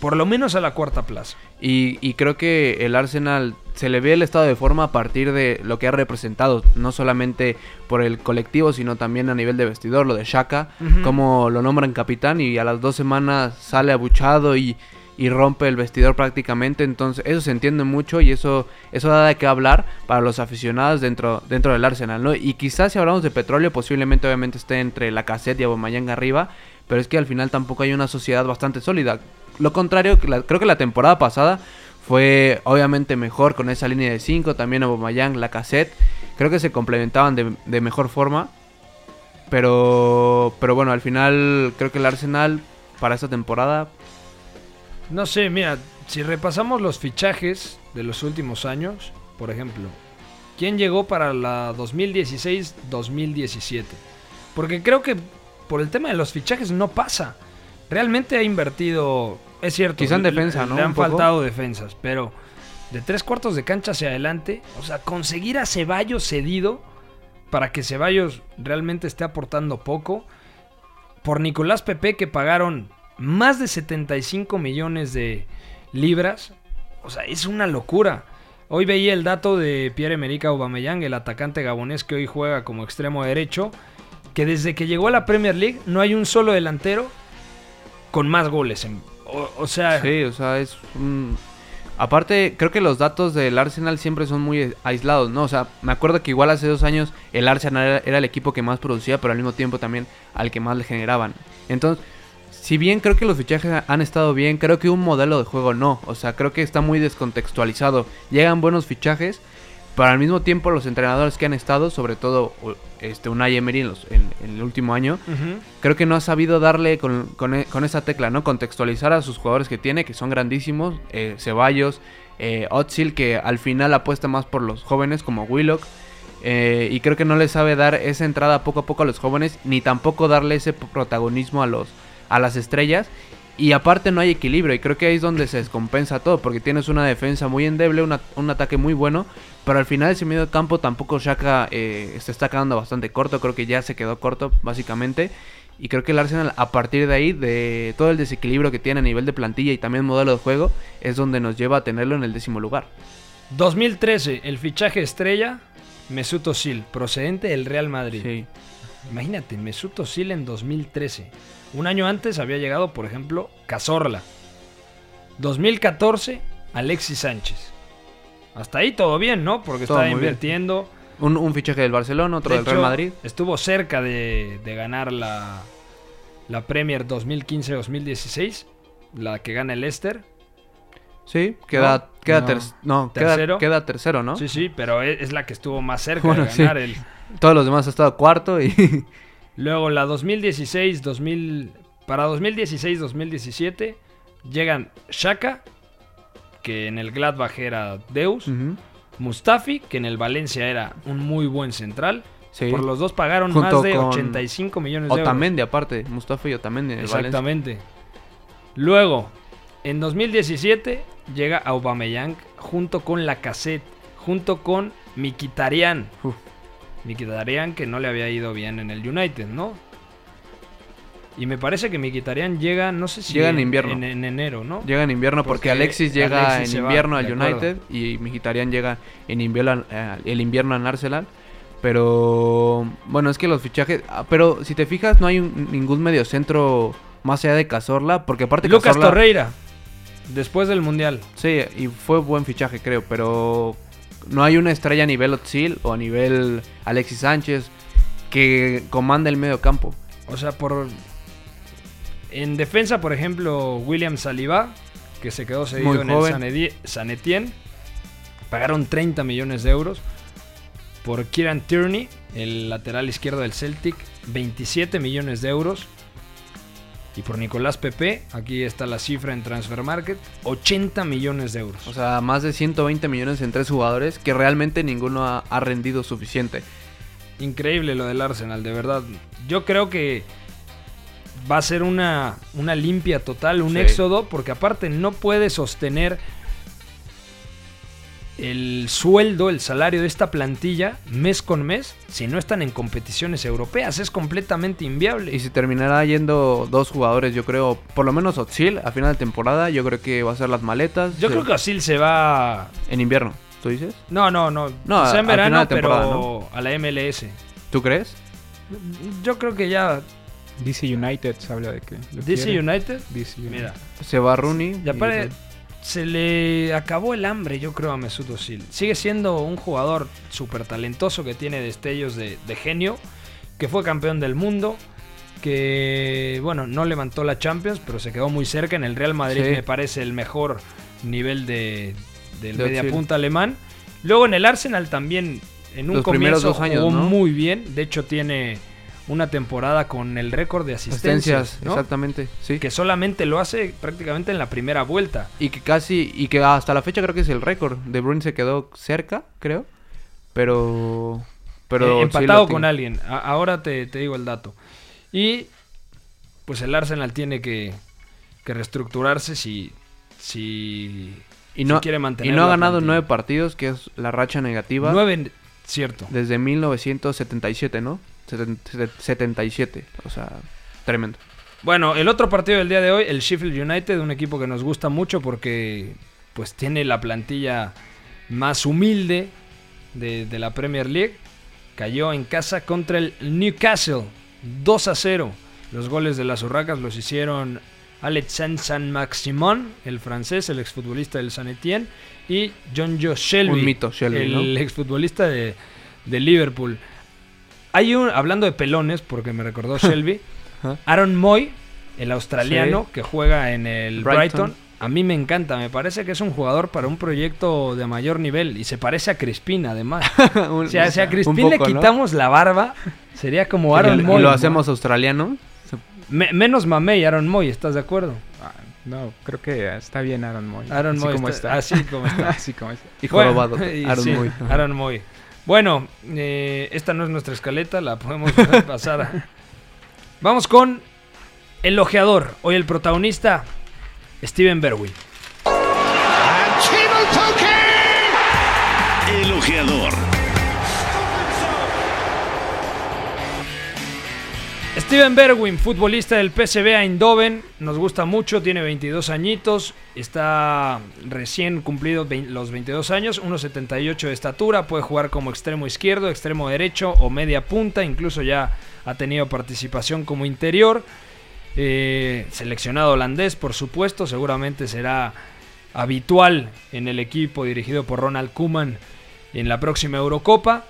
por lo menos a la cuarta plaza. Y, y creo que el Arsenal se le ve el estado de forma a partir de lo que ha representado, no solamente por el colectivo, sino también a nivel de vestidor, lo de Shaka, Ujú. como lo nombran capitán y a las dos semanas sale abuchado y, y rompe el vestidor prácticamente, entonces eso se entiende mucho y eso, eso da de qué hablar para los aficionados dentro, dentro del Arsenal, ¿no? Y quizás si hablamos de petróleo, posiblemente obviamente esté entre la cassette y Aubameyang arriba, pero es que al final tampoco hay una sociedad bastante sólida. Lo contrario, creo que la temporada pasada fue obviamente mejor con esa línea de 5, también Aubameyang, la cassette, creo que se complementaban de, de mejor forma, pero, pero bueno, al final creo que el Arsenal para esta temporada No sé, mira, si repasamos los fichajes de los últimos años, por ejemplo, ¿quién llegó para la 2016-2017? Porque creo que por el tema de los fichajes no pasa. Realmente ha invertido, es cierto. Quizá en defensa, ¿no? Le han poco. faltado defensas, pero de tres cuartos de cancha hacia adelante, o sea, conseguir a Ceballos cedido para que Ceballos realmente esté aportando poco. Por Nicolás Pepe que pagaron más de 75 millones de libras. O sea, es una locura. Hoy veía el dato de Pierre-Emerick Aubameyang, el atacante gabonés que hoy juega como extremo derecho, que desde que llegó a la Premier League no hay un solo delantero con más goles. o, sea, Sí, o sea, es un... Aparte, creo que los datos del Arsenal siempre son muy aislados, ¿no? O sea, me acuerdo que igual hace dos años el Arsenal era el equipo que más producía, pero al mismo tiempo también al que más le generaban. Entonces, si bien creo que los fichajes han estado bien, creo que un modelo de juego no. O sea, creo que está muy descontextualizado. Llegan buenos fichajes, pero al mismo tiempo los entrenadores que han estado, sobre todo este Unai Emery en, los- en- en el último año, creo que no ha sabido darle con, con, e- con esa tecla, ¿no? Contextualizar a sus jugadores que tiene, que son grandísimos. eh, Ceballos, eh, que al final apuesta más por los jóvenes como Willock. eh, y creo que no le sabe dar esa entrada poco a poco a los jóvenes, ni tampoco darle ese protagonismo a, los, a las estrellas. Y aparte no hay equilibrio, y creo que ahí es donde se descompensa todo, porque tienes una defensa muy endeble, una- un ataque muy bueno, pero al final ese medio campo tampoco Shaka eh, se está quedando bastante corto, creo que ya se quedó corto básicamente. Y creo que el Arsenal a partir de ahí, de todo el desequilibrio que tiene a nivel de plantilla y también modelo de juego, es donde nos lleva a tenerlo en el décimo lugar. 2013, el fichaje estrella, Mesut Özil, procedente del Real Madrid. Sí. Imagínate, Mesut Özil en 2013. Un año antes había llegado, por ejemplo, Cazorla. 2014, Alexis Sánchez. Hasta ahí todo bien, ¿no? Porque Todo estaba invirtiendo. Un, un fichaje del Barcelona, otro De del Real Madrid. Estuvo cerca de, de ganar la, la Premier 2015-2016, la que gana el Leicester. Sí, queda, No, queda, no. ter- no, queda- Tercero. Queda, tercero, ¿no? Sí, sí, pero es, es la que estuvo más cerca Bueno, de sí. ganar el... Todos los demás han estado cuarto y... Luego la 2016, 2000, para 2016-2017 llegan Shaka, que en el Gladbach era Deus. Mustafi, que en el Valencia era un muy buen central. Sí. Por los dos pagaron Junto más de con 85 millones de euros. Otamendi aparte, Mustafa y Otamendi en el Valencia. Exactamente. Luego, en 2017 llega Aubameyang junto con Lacazette, junto con Mkhitaryan. Uf. Mkhitaryan que no le había ido bien en el United, ¿no? Y me parece que Mkhitaryan llega, no sé si Llega en invierno. En, en enero, ¿no? Llega en invierno porque, Porque Alexis llega Alexis en invierno al acuerdo. United y Mkhitaryan llega en invierno, eh, el invierno al Arsenal. Pero bueno, es que los fichajes, ah, pero si te fijas no hay un- ningún mediocentro más allá de Cazorla, porque aparte Lucas Cazorla- Torreira, después del Mundial. Sí, y fue buen fichaje, creo, pero no hay una estrella a nivel Otzil o a nivel Alexis Sánchez que comanda el medio campo. O sea, por. En defensa, por ejemplo, William Saliba, que se quedó cedido Muy en joven. el San Etienne. Pagaron 30 millones de euros. Por Kieran Tierney, el lateral izquierdo del Celtic, 27 millones de euros. Y por Nicolás Pepe, aquí está la cifra en Transfer Market, 80 millones de euros. O sea, más de 120 millones en tres jugadores que realmente ninguno ha, ha rendido suficiente. Increíble lo del Arsenal, de verdad. Yo creo que va a ser una, una limpia total, un Sí. éxodo, porque aparte no puede sostener el sueldo, el salario de esta plantilla mes con mes si no están en competiciones europeas. Es completamente inviable. Y si terminará yendo dos jugadores, yo creo, por lo menos Otsil a final de temporada, yo creo que va a ser las maletas. Yo creo que Osil se va... En invierno, ¿tú dices? No, no, no. No, Quizá en verano, pero a la MLS. ¿Tú crees? Yo creo que ya DC United se habla de que. DC quiere. United, DC United. mira, Se va Rooney. ya y- se le acabó el hambre, yo creo, a Mesut Özil. Sigue siendo un jugador súper talentoso que tiene destellos de, de genio, que fue campeón del mundo, que, bueno, no levantó la Champions, pero se quedó muy cerca. En el Real Madrid Sí. me parece el mejor nivel de, del De media Özil. punta alemán. Luego en el Arsenal también, en un Los primeros comienzo dos años, jugó ¿no? muy bien. De hecho, tiene una temporada con el récord de asistencias, Asistencias, ¿no? exactamente, sí. que solamente lo hace prácticamente en la primera vuelta. Y que casi, y que hasta la fecha creo que es el récord. De Bruyne se quedó cerca, creo. Pero... Pero Eh, empatado con alguien. A- ahora te, te digo el dato. Y pues el Arsenal tiene que, que reestructurarse si, si, Y no, si quiere y mantener no ha ganado plantilla. nueve partidos, que es la racha negativa. Nueve, cierto. Desde 1977, ¿no? Seten- set- 77. O sea, tremendo. Bueno, el otro partido del día de hoy, el Sheffield United, un equipo que nos gusta mucho porque pues tiene la plantilla más humilde de, de la Premier League. Cayó en casa contra el Newcastle, 2 a 0. Los goles de las Urracas los hicieron Alexandre Saint-Maximin, el francés, el exfutbolista del San Etienne, y John Joe Shelby, Un mito, Shelby, el ¿no? exfutbolista de, de Liverpool. Hay un, hablando de pelones, porque me recordó Shelby. Aaron Moy, el australiano Sí. que juega en el Brighton. Brighton. A mí me encanta, me parece que es un jugador para un proyecto de mayor nivel y se parece a Crispín además. Un- o sea, si a un Crispín le quitamos la barba, sería como Y Aaron lo- Moy. lo hacemos australiano. Me- menos Mamey, Aaron Moy, ¿estás de acuerdo? Ah, no, creo que está bien Aaron Moy. Aaron así Moy como está- está. así como está. así como está. Y Bueno, jorobado. y Aaron sí, Moy. Aaron Moy. Bueno, eh, esta no es nuestra escaleta, la podemos dejar pasar. a- Vamos con el ojeador. Hoy el protagonista, Steven Berwin. El ojeador. Steven Berwin, futbolista del PSV Eindhoven, nos gusta mucho, tiene 22 añitos, está recién cumplido los 22 años, 1.78 de estatura, puede jugar como extremo izquierdo, extremo derecho o media punta, incluso ya ha tenido participación como interior. Eh, seleccionado holandés, por supuesto, seguramente será habitual en el equipo dirigido por Ronald Koeman en la próxima Eurocopa.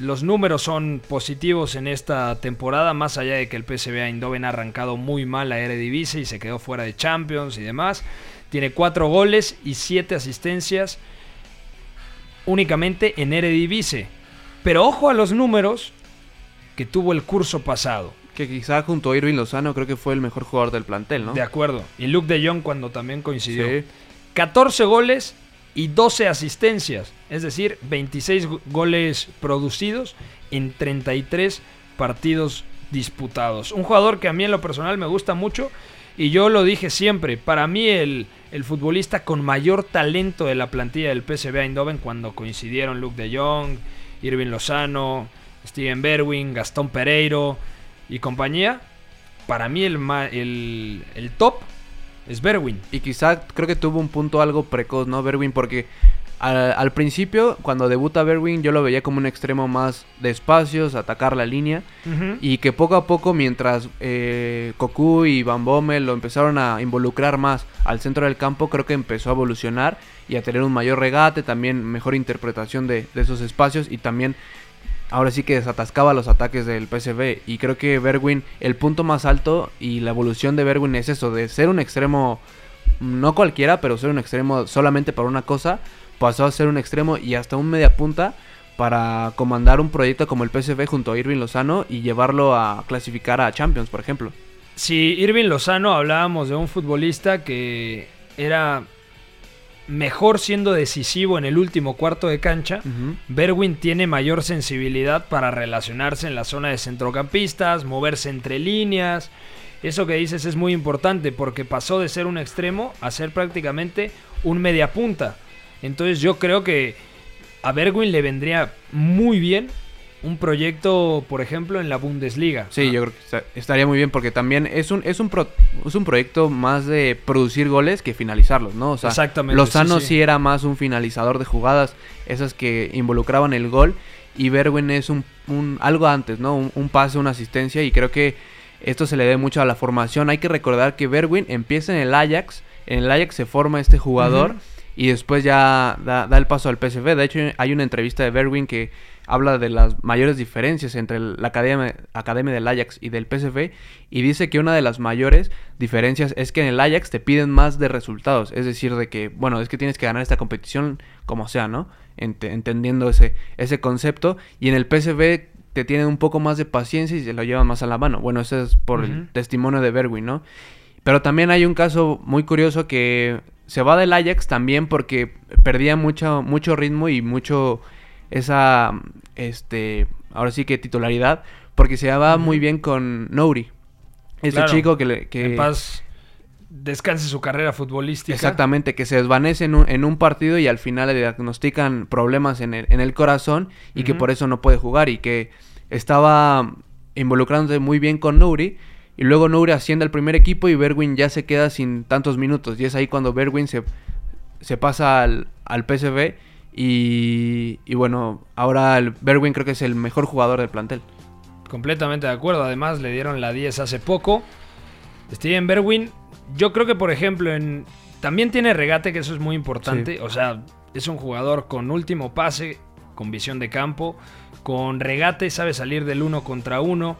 Los números son positivos en esta temporada, más allá de que el PSV Eindhoven ha arrancado muy mal la Eredivisie y se quedó fuera de Champions y demás. Tiene cuatro goles y siete asistencias únicamente en Eredivisie. Pero ojo a los números que tuvo el curso pasado. Que quizá junto a Irving Lozano creo que fue el mejor jugador del plantel, ¿no? De acuerdo. Y Luke de Jong cuando también coincidió. Sí. 14 goles y 12 asistencias. Es decir, 26 go- goles producidos en 33 partidos disputados. Un jugador que a mí en lo personal me gusta mucho. Y yo lo dije siempre, para mí el, el futbolista con mayor talento de la plantilla del PSV Eindhoven cuando coincidieron Luke de Jong, Irving Lozano, Steven Berwin, Gastón Pereiro y compañía, para mí el, el, el top es Berwin. Y quizá creo que tuvo un punto algo precoz, ¿no? Berwin, porque al, al principio, cuando debuta Berwin, yo lo veía como un extremo más de espacios, atacar la línea. Y que poco a poco, mientras eh, Cocu y Van Bommel lo empezaron a involucrar más al centro del campo, creo que empezó a evolucionar y a tener un mayor regate, también mejor interpretación de, de esos espacios y también ahora sí que desatascaba los ataques del PSV. Y creo que Berwin, el punto más alto y la evolución de Berwin es eso, de ser un extremo, no cualquiera, pero ser un extremo solamente para una cosa, pasó a ser un extremo y hasta un media punta para comandar un proyecto como el PSV junto a Irving Lozano y llevarlo a clasificar a Champions, por ejemplo. Si Irving Lozano hablábamos de un futbolista que era mejor siendo decisivo en el último cuarto de cancha, Berwin tiene mayor sensibilidad para relacionarse en la zona de centrocampistas, moverse entre líneas. Eso que dices es muy importante porque pasó de ser un extremo a ser prácticamente un mediapunta. Entonces yo creo que a Bergwin le vendría muy bien un proyecto, por ejemplo, en la Bundesliga. Sí, yo creo que está- estaría muy bien porque también es un, es un, pro- es un proyecto más de producir goles que finalizarlos, ¿no? O sea, Exactamente, Lozano sí, sí, sí. era más un finalizador de jugadas, esas que involucraban el gol, y Berwin es un, un- algo antes, ¿no? Un, un pase, una asistencia, y creo que esto se le debe mucho a la formación. Hay que recordar que Berwin empieza en el Ajax, en el Ajax se forma este jugador, y después ya da, da el paso al PSV. De hecho, hay una entrevista de Berwin que habla de las mayores diferencias entre la academia, academia del Ajax y del PSV y dice que una de las mayores diferencias es que en el Ajax te piden más de resultados, es decir, de que, bueno, es que tienes que ganar esta competición como sea, ¿no? Ent- entendiendo ese, ese concepto y en el PSV te tienen un poco más de paciencia y se lo llevan más a la mano. Bueno, eso es por el testimonio de Berwin, ¿no? Pero también hay un caso muy curioso que se va del Ajax también porque perdía mucho, mucho ritmo y mucho esa, este, ahora sí que titularidad, porque se llevaba muy bien con Nouri. Este Claro. chico que le... Que, En paz descanse su carrera futbolística. Exactamente, que se desvanece en un, en un partido y al final le diagnostican problemas en el, en el corazón y que por eso no puede jugar y que estaba involucrándose muy bien con Nouri y luego Nouri asciende al primer equipo y Berwin ya se queda sin tantos minutos y es ahí cuando Berwin se, se pasa al, al PSV y, y bueno, ahora el Berwin creo que es el mejor jugador del plantel. Completamente de acuerdo. Además, le dieron la 10 hace poco. Steven Berwin, yo creo que, por ejemplo, en también tiene regate, que eso es muy importante. O sea, es un jugador con último pase, con visión de campo, con regate, sabe salir del uno contra uno.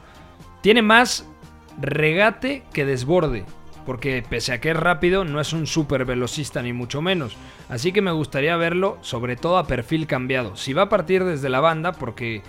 Tiene más regate que desborde. Porque pese a que es rápido, no es un super velocista ni mucho menos. Así que me gustaría verlo, sobre todo a perfil cambiado. Si va a partir desde la banda, porque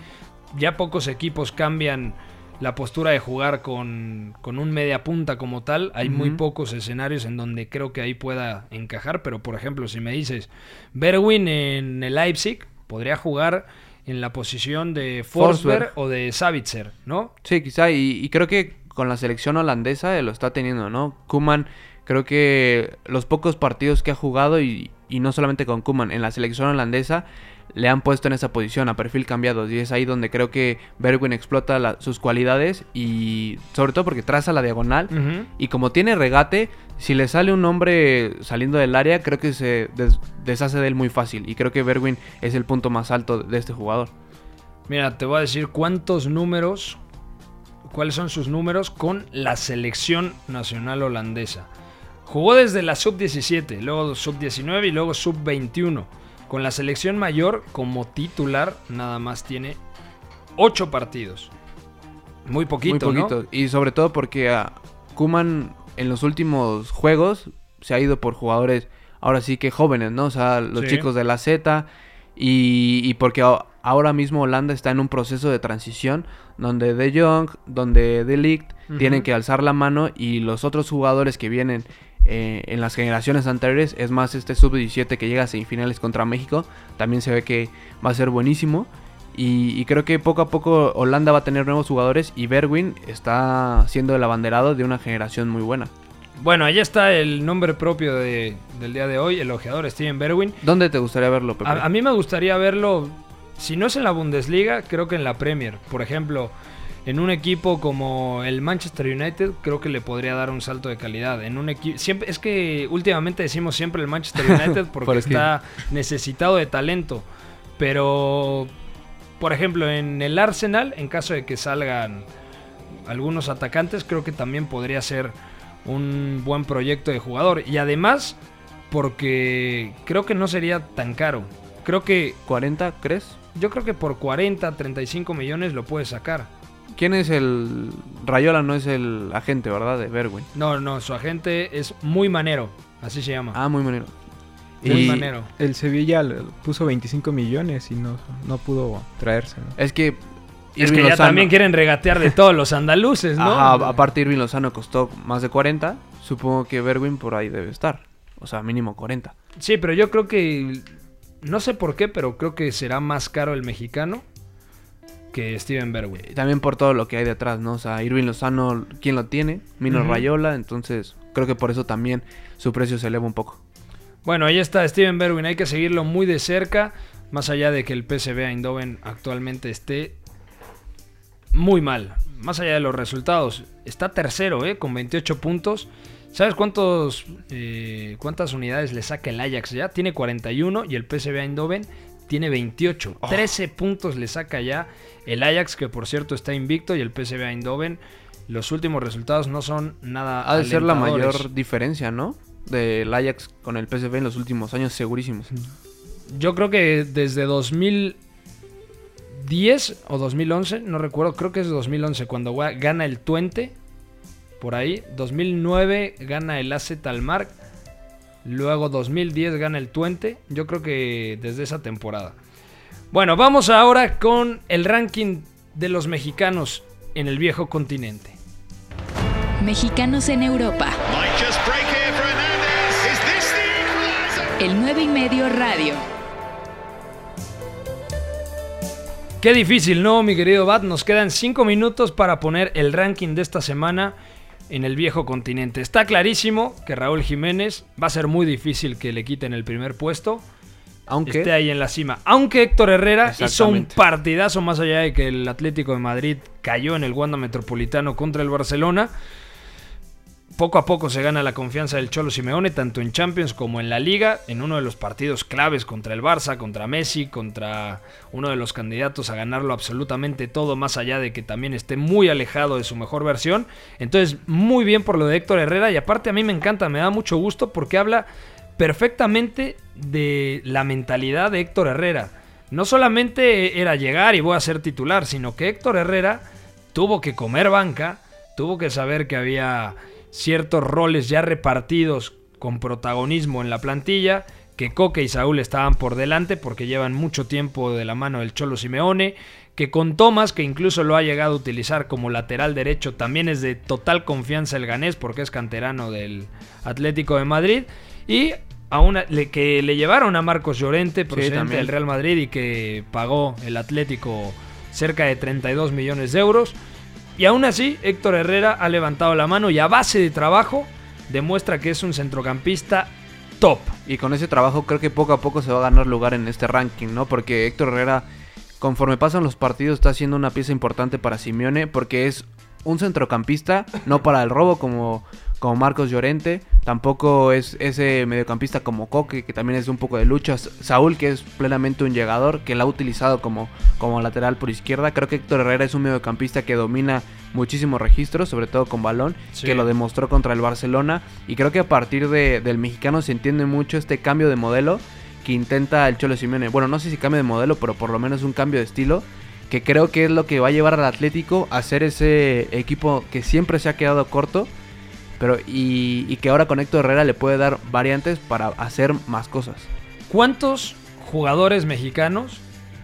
ya pocos equipos cambian la postura de jugar con, con un media punta como tal. Hay muy pocos escenarios en donde creo que ahí pueda encajar. Pero por ejemplo, si me dices, Berwin en el Leipzig podría jugar en la posición de Forsberg, Forsberg. o de Savitzer, ¿no? Sí, quizá, y, y creo que con la selección holandesa eh, lo está teniendo, ¿no? Kuman, creo que los pocos partidos que ha jugado, y, y no solamente con Kuman, en la selección holandesa le han puesto en esa posición a perfil cambiado, y es ahí donde creo que Bergwijn explota la- sus cualidades, y sobre todo porque traza la diagonal, y como tiene regate, si le sale un hombre saliendo del área, creo que se des- deshace de él muy fácil, y creo que Bergwijn es el punto más alto de este jugador. Mira, te voy a decir cuántos números, cuáles son sus números con la selección nacional holandesa. Jugó desde la sub-17, luego sub-19 y luego sub-21. Con la selección mayor como titular nada más tiene 8 partidos. Muy poquito, Muy ¿no? poquito. Y sobre todo porque Kuman en los últimos juegos se ha ido por jugadores ahora sí que jóvenes, ¿no? O sea, los Sí. chicos de la Z. Y, y porque ahora mismo Holanda está en un proceso de transición donde De Jong, donde De Ligt tienen que alzar la mano y los otros jugadores que vienen eh, en las generaciones anteriores, es más este sub-17 que llega a semifinales contra México, también se ve que va a ser buenísimo. Y, y creo que poco a poco Holanda va a tener nuevos jugadores y Berwin está siendo el abanderado de una generación muy buena. Bueno, ahí está el nombre propio de- del día de hoy, el ojeador Steven Berwin. ¿Dónde te gustaría verlo, Pepe? A, a mí me gustaría verlo, si no es en la Bundesliga, creo que en la Premier. Por ejemplo, en un equipo como el Manchester United, creo que le podría dar un salto de calidad. En un equipo, siempre es que últimamente decimos siempre el Manchester United porque está necesitado de talento. Pero, por ejemplo, en el Arsenal, en caso de que salgan algunos atacantes, creo que también podría ser un buen proyecto de jugador. Y además, porque creo que no sería tan caro. Creo que, ¿40 crees? Yo creo que por 40, 35 millones lo puedes sacar. ¿Quién es el... Rayola no es el agente, ¿verdad? De Berwin. No, no, su agente es muy manero, así se llama. Ah, muy manero. muy y- manero. El Sevilla le puso 25 millones y no, no pudo traerse. ¿no? Es que... Es que ya Lozano- también quieren regatear de todos los andaluces, ¿no? Ajá, aparte Irving Lozano costó más de 40. Supongo que Berwin por ahí debe estar. O sea, mínimo 40. Sí, pero yo creo que. No sé por qué, pero creo que será más caro el mexicano que Steven Berwin. Y también por todo lo que hay detrás, ¿no? O sea, Irving Lozano, ¿quién lo tiene? Mino Ujú. Rayola, entonces creo que por eso también su precio se eleva un poco. Bueno, ahí está Steven Berwin, hay que seguirlo muy de cerca. Más allá de que el PSV Eindhoven actualmente esté muy mal. Más allá de los resultados. Está tercero, ¿eh? Con 28 puntos. ¿Sabes cuántos, eh, cuántas unidades le saca el Ajax ya? Tiene 41 y el PSV Eindhoven tiene 28. 13 puntos le saca ya el Ajax, que por cierto está invicto, y el PSV Eindhoven. Los últimos resultados no son nada. Ha de ser la mayor diferencia, ¿no? Del Ajax con el PSV en los últimos años, segurísimos. Yo creo que desde 2010 o 2011, no recuerdo, creo que es 2011 cuando gana el Twente, por ahí. 2009 gana el AZ Almar. Luego 2010 gana el Twente. Yo creo que desde esa temporada. Bueno, vamos ahora con el ranking de los mexicanos en el viejo continente. Mexicanos en Europa. El 9 y medio radio. Qué difícil, ¿no, mi querido Bat? Nos quedan 5 minutos para poner el ranking de esta semana en el viejo continente. Está clarísimo que Raúl Jiménez va a ser muy difícil que le quiten el primer puesto. Aunque Esté ahí en la cima. Aunque Héctor Herrera hizo un partidazo más allá de que el Atlético de Madrid cayó en el Wanda Metropolitano contra el Barcelona. Poco a poco se gana la confianza del Cholo Simeone, tanto en Champions como en la Liga, en uno de los partidos claves contra el Barça, contra Messi, contra uno de los candidatos a ganarlo absolutamente todo, más allá de que también esté muy alejado de su mejor versión. Entonces, muy bien por lo de Héctor Herrera y aparte a mí me encanta, me da mucho gusto porque habla perfectamente de la mentalidad de Héctor Herrera. No solamente era llegar y voy a ser titular, sino que Héctor Herrera tuvo que comer banca, tuvo que saber que había ciertos roles ya repartidos con protagonismo en la plantilla, que Coque y Saúl estaban por delante porque llevan mucho tiempo de la mano del Cholo Simeone, que con Tomás, que incluso lo ha llegado a utilizar como lateral derecho, también es de total confianza el ganés porque es canterano del Atlético de Madrid, y a una, le- que le llevaron a Marcos Llorente, procedente también. del Real Madrid y que pagó el Atlético cerca de 32 millones de euros. Y aún así, Héctor Herrera ha levantado la mano y a base de trabajo demuestra que es un centrocampista top. Y con ese trabajo creo que poco a poco se va a ganar lugar en este ranking, ¿no? Porque Héctor Herrera, conforme pasan los partidos, está siendo una pieza importante para Simeone porque es un centrocampista, no para el robo como, como Marcos Llorente, tampoco es ese mediocampista como Coque, que también es un poco de lucha, Saúl, que es plenamente un llegador, que la ha utilizado como, como lateral por izquierda. Creo que Héctor Herrera es un mediocampista que domina muchísimos registros, sobre todo con balón, Sí. que lo demostró contra el Barcelona. Y creo que a partir de- del mexicano se entiende mucho este cambio de modelo que intenta el Cholo Simeone. Bueno, no sé si cambio de modelo, pero por lo menos un cambio de estilo. Que creo que es lo que va a llevar al Atlético a ser ese equipo que siempre se ha quedado corto. Pero y, y que ahora con Héctor Herrera le puede dar variantes para hacer más cosas. ¿Cuántos jugadores mexicanos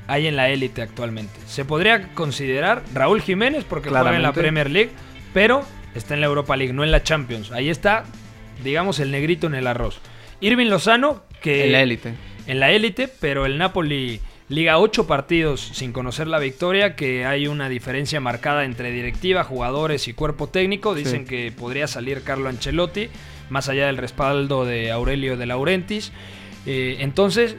hay en la élite actualmente? Se podría considerar Raúl Jiménez porque juega en la Claramente. Premier League, pero está en la Europa League, no en la Champions. Ahí está, digamos, el negrito en el arroz. Irving Lozano, que En la élite. en la élite, pero el Napoli liga 8 partidos sin conocer la victoria, que hay una diferencia marcada entre directiva, jugadores y cuerpo técnico. Dicen Sí. que podría salir Carlo Ancelotti, más allá del respaldo de Aurelio de Laurentiis. Eh, entonces,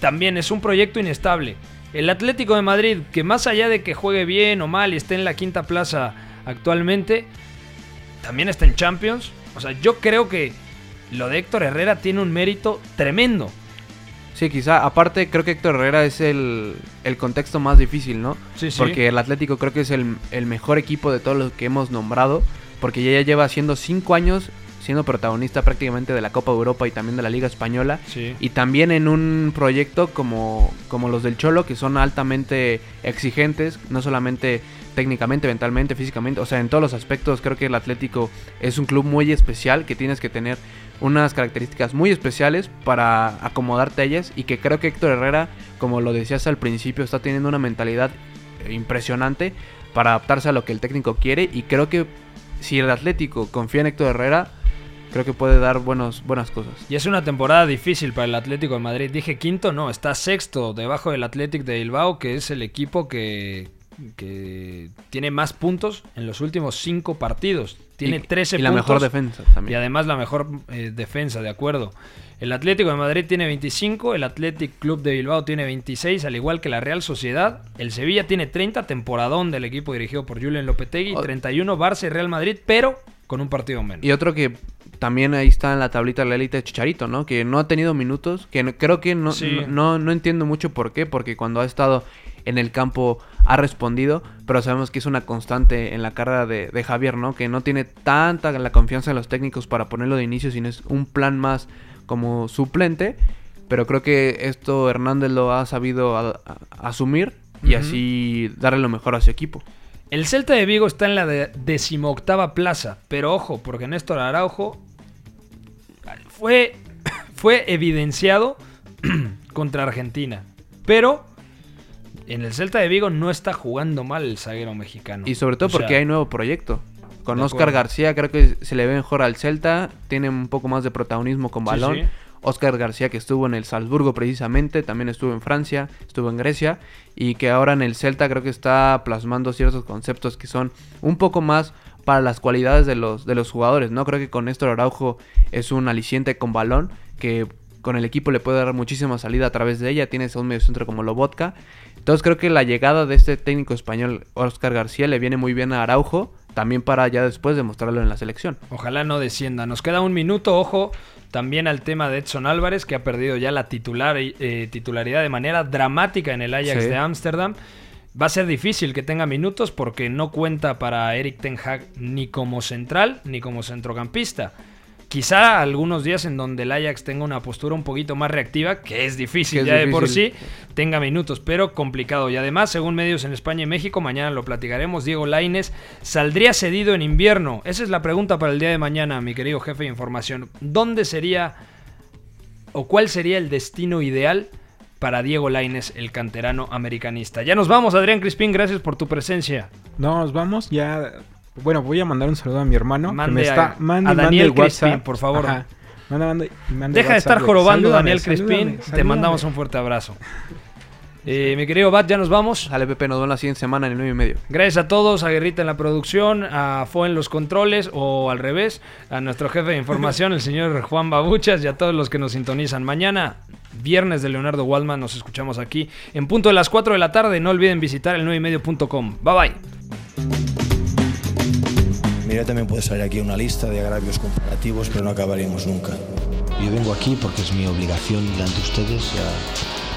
también es un proyecto inestable. El Atlético de Madrid, que más allá de que juegue bien o mal y esté en la quinta plaza actualmente, también está en Champions. O sea, yo creo que lo de Héctor Herrera tiene un mérito tremendo. Sí, quizá. Aparte, creo que Héctor Herrera es el, el contexto más difícil, ¿no? Sí, sí. Porque el Atlético creo que es el, el mejor equipo de todos los que hemos nombrado. Porque ya lleva siendo cinco años siendo protagonista prácticamente de la Copa de Europa y también de la Liga Española. Sí. Y también en un proyecto como, como los del Cholo, que son altamente exigentes, no solamente técnicamente, mentalmente, físicamente, o sea, en todos los aspectos creo que el Atlético es un club muy especial, que tienes que tener unas características muy especiales para acomodarte a ellas y que creo que Héctor Herrera, como lo decías al principio, está teniendo una mentalidad impresionante para adaptarse a lo que el técnico quiere y creo que si el Atlético confía en Héctor Herrera, creo que puede dar buenos, buenas cosas. Y es una temporada difícil para el Atlético de Madrid. Dije quinto, no, está sexto debajo del Athletic de Bilbao, que es el equipo que que tiene más puntos en los últimos cinco partidos. Tiene Y- 13 y la puntos. mejor defensa Y también. además la mejor eh, defensa, de acuerdo. El Atlético de Madrid tiene 25, el Athletic Club de Bilbao tiene 26, al igual que la Real Sociedad. El Sevilla tiene 30, temporadón del equipo dirigido por Julen Lopetegui, Oh. 31 Barça y Real Madrid, pero con un partido menos. Y otro que también ahí está en la tablita de la élite Chicharito, ¿no? Que no ha tenido minutos, que no- creo que no, Sí. no, no, no entiendo mucho por qué, porque cuando ha estado en el campo ha respondido, pero sabemos que es una constante en la carrera de, de Javier, ¿no? Que no tiene tanta la confianza en los técnicos para ponerlo de inicio, sino es un plan más como suplente, pero creo que esto Hernández lo ha sabido a- a- asumir y así darle lo mejor a su equipo. El Celta de Vigo está en la de- decimoctava plaza, pero ojo, porque Néstor Araujo fue, fue evidenciado contra Argentina. Pero en el Celta de Vigo no está jugando mal el zaguero mexicano. Y sobre todo O sea, porque hay nuevo proyecto. Con Oscar. García creo que se le ve mejor al Celta, tiene un poco más de protagonismo con Sí, balón. sí. Oscar García que estuvo en el Salzburgo precisamente, también estuvo en Francia, estuvo en Grecia y que ahora en el Celta creo que está plasmando ciertos conceptos que son un poco más para las cualidades de los, de los jugadores, ¿no? Creo que con Néstor Araujo es un aliciente con balón que con el equipo le puede dar muchísima salida a través de ella, tienes a un mediocentro como Lobotka. Entonces creo que la llegada de este técnico español, Oscar García, le viene muy bien a Araujo, también para ya después demostrarlo en la selección. Ojalá no descienda. Nos queda un minuto, ojo, también al tema de Edson Álvarez, que ha perdido ya la titular, eh, titularidad de manera dramática en el Ajax Sí. de Ámsterdam. Va a ser difícil que tenga minutos porque no cuenta para Eric Ten Hag ni como central ni como centrocampista. Quizá algunos días en donde el Ajax tenga una postura un poquito más reactiva, que es difícil Que es ya de por sí, tenga minutos, pero complicado. Y además, según medios en España y México, mañana lo platicaremos, Diego Laines saldría cedido en invierno. Esa es la pregunta para el día de mañana, mi querido jefe de información. ¿Dónde sería o cuál sería el destino ideal para Diego Laines, el canterano americanista? Ya nos vamos, Adrián Crispín, gracias por tu presencia. Nos vamos ya. Bueno, voy a mandar un saludo a mi hermano. Mande que me a- está, mande, a mande Daniel WhatsApp. Crispín, por favor. Manda, mande- Deja de estar jorobando, Salúdame, Daniel Crispín. salúdame, Te mandamos un fuerte abrazo. Eh, mi querido Bat, ya nos vamos. Sale Pepe, nos vemos la siguiente semana en el 9 y medio. Gracias a todos, a Guerrita en la producción, a Fo en los controles o al revés, a nuestro jefe de información, el señor Juan Babuchas y a todos los que nos sintonizan. Mañana, viernes de Leonardo Waldman, nos escuchamos aquí en punto de las 4 de la tarde. No olviden visitar el 9 y medio.com. Bye bye. Mira, también puede salir aquí una lista de agravios comparativos, pero no acabaríamos nunca. Yo vengo aquí porque es mi obligación delante de ustedes. Ya,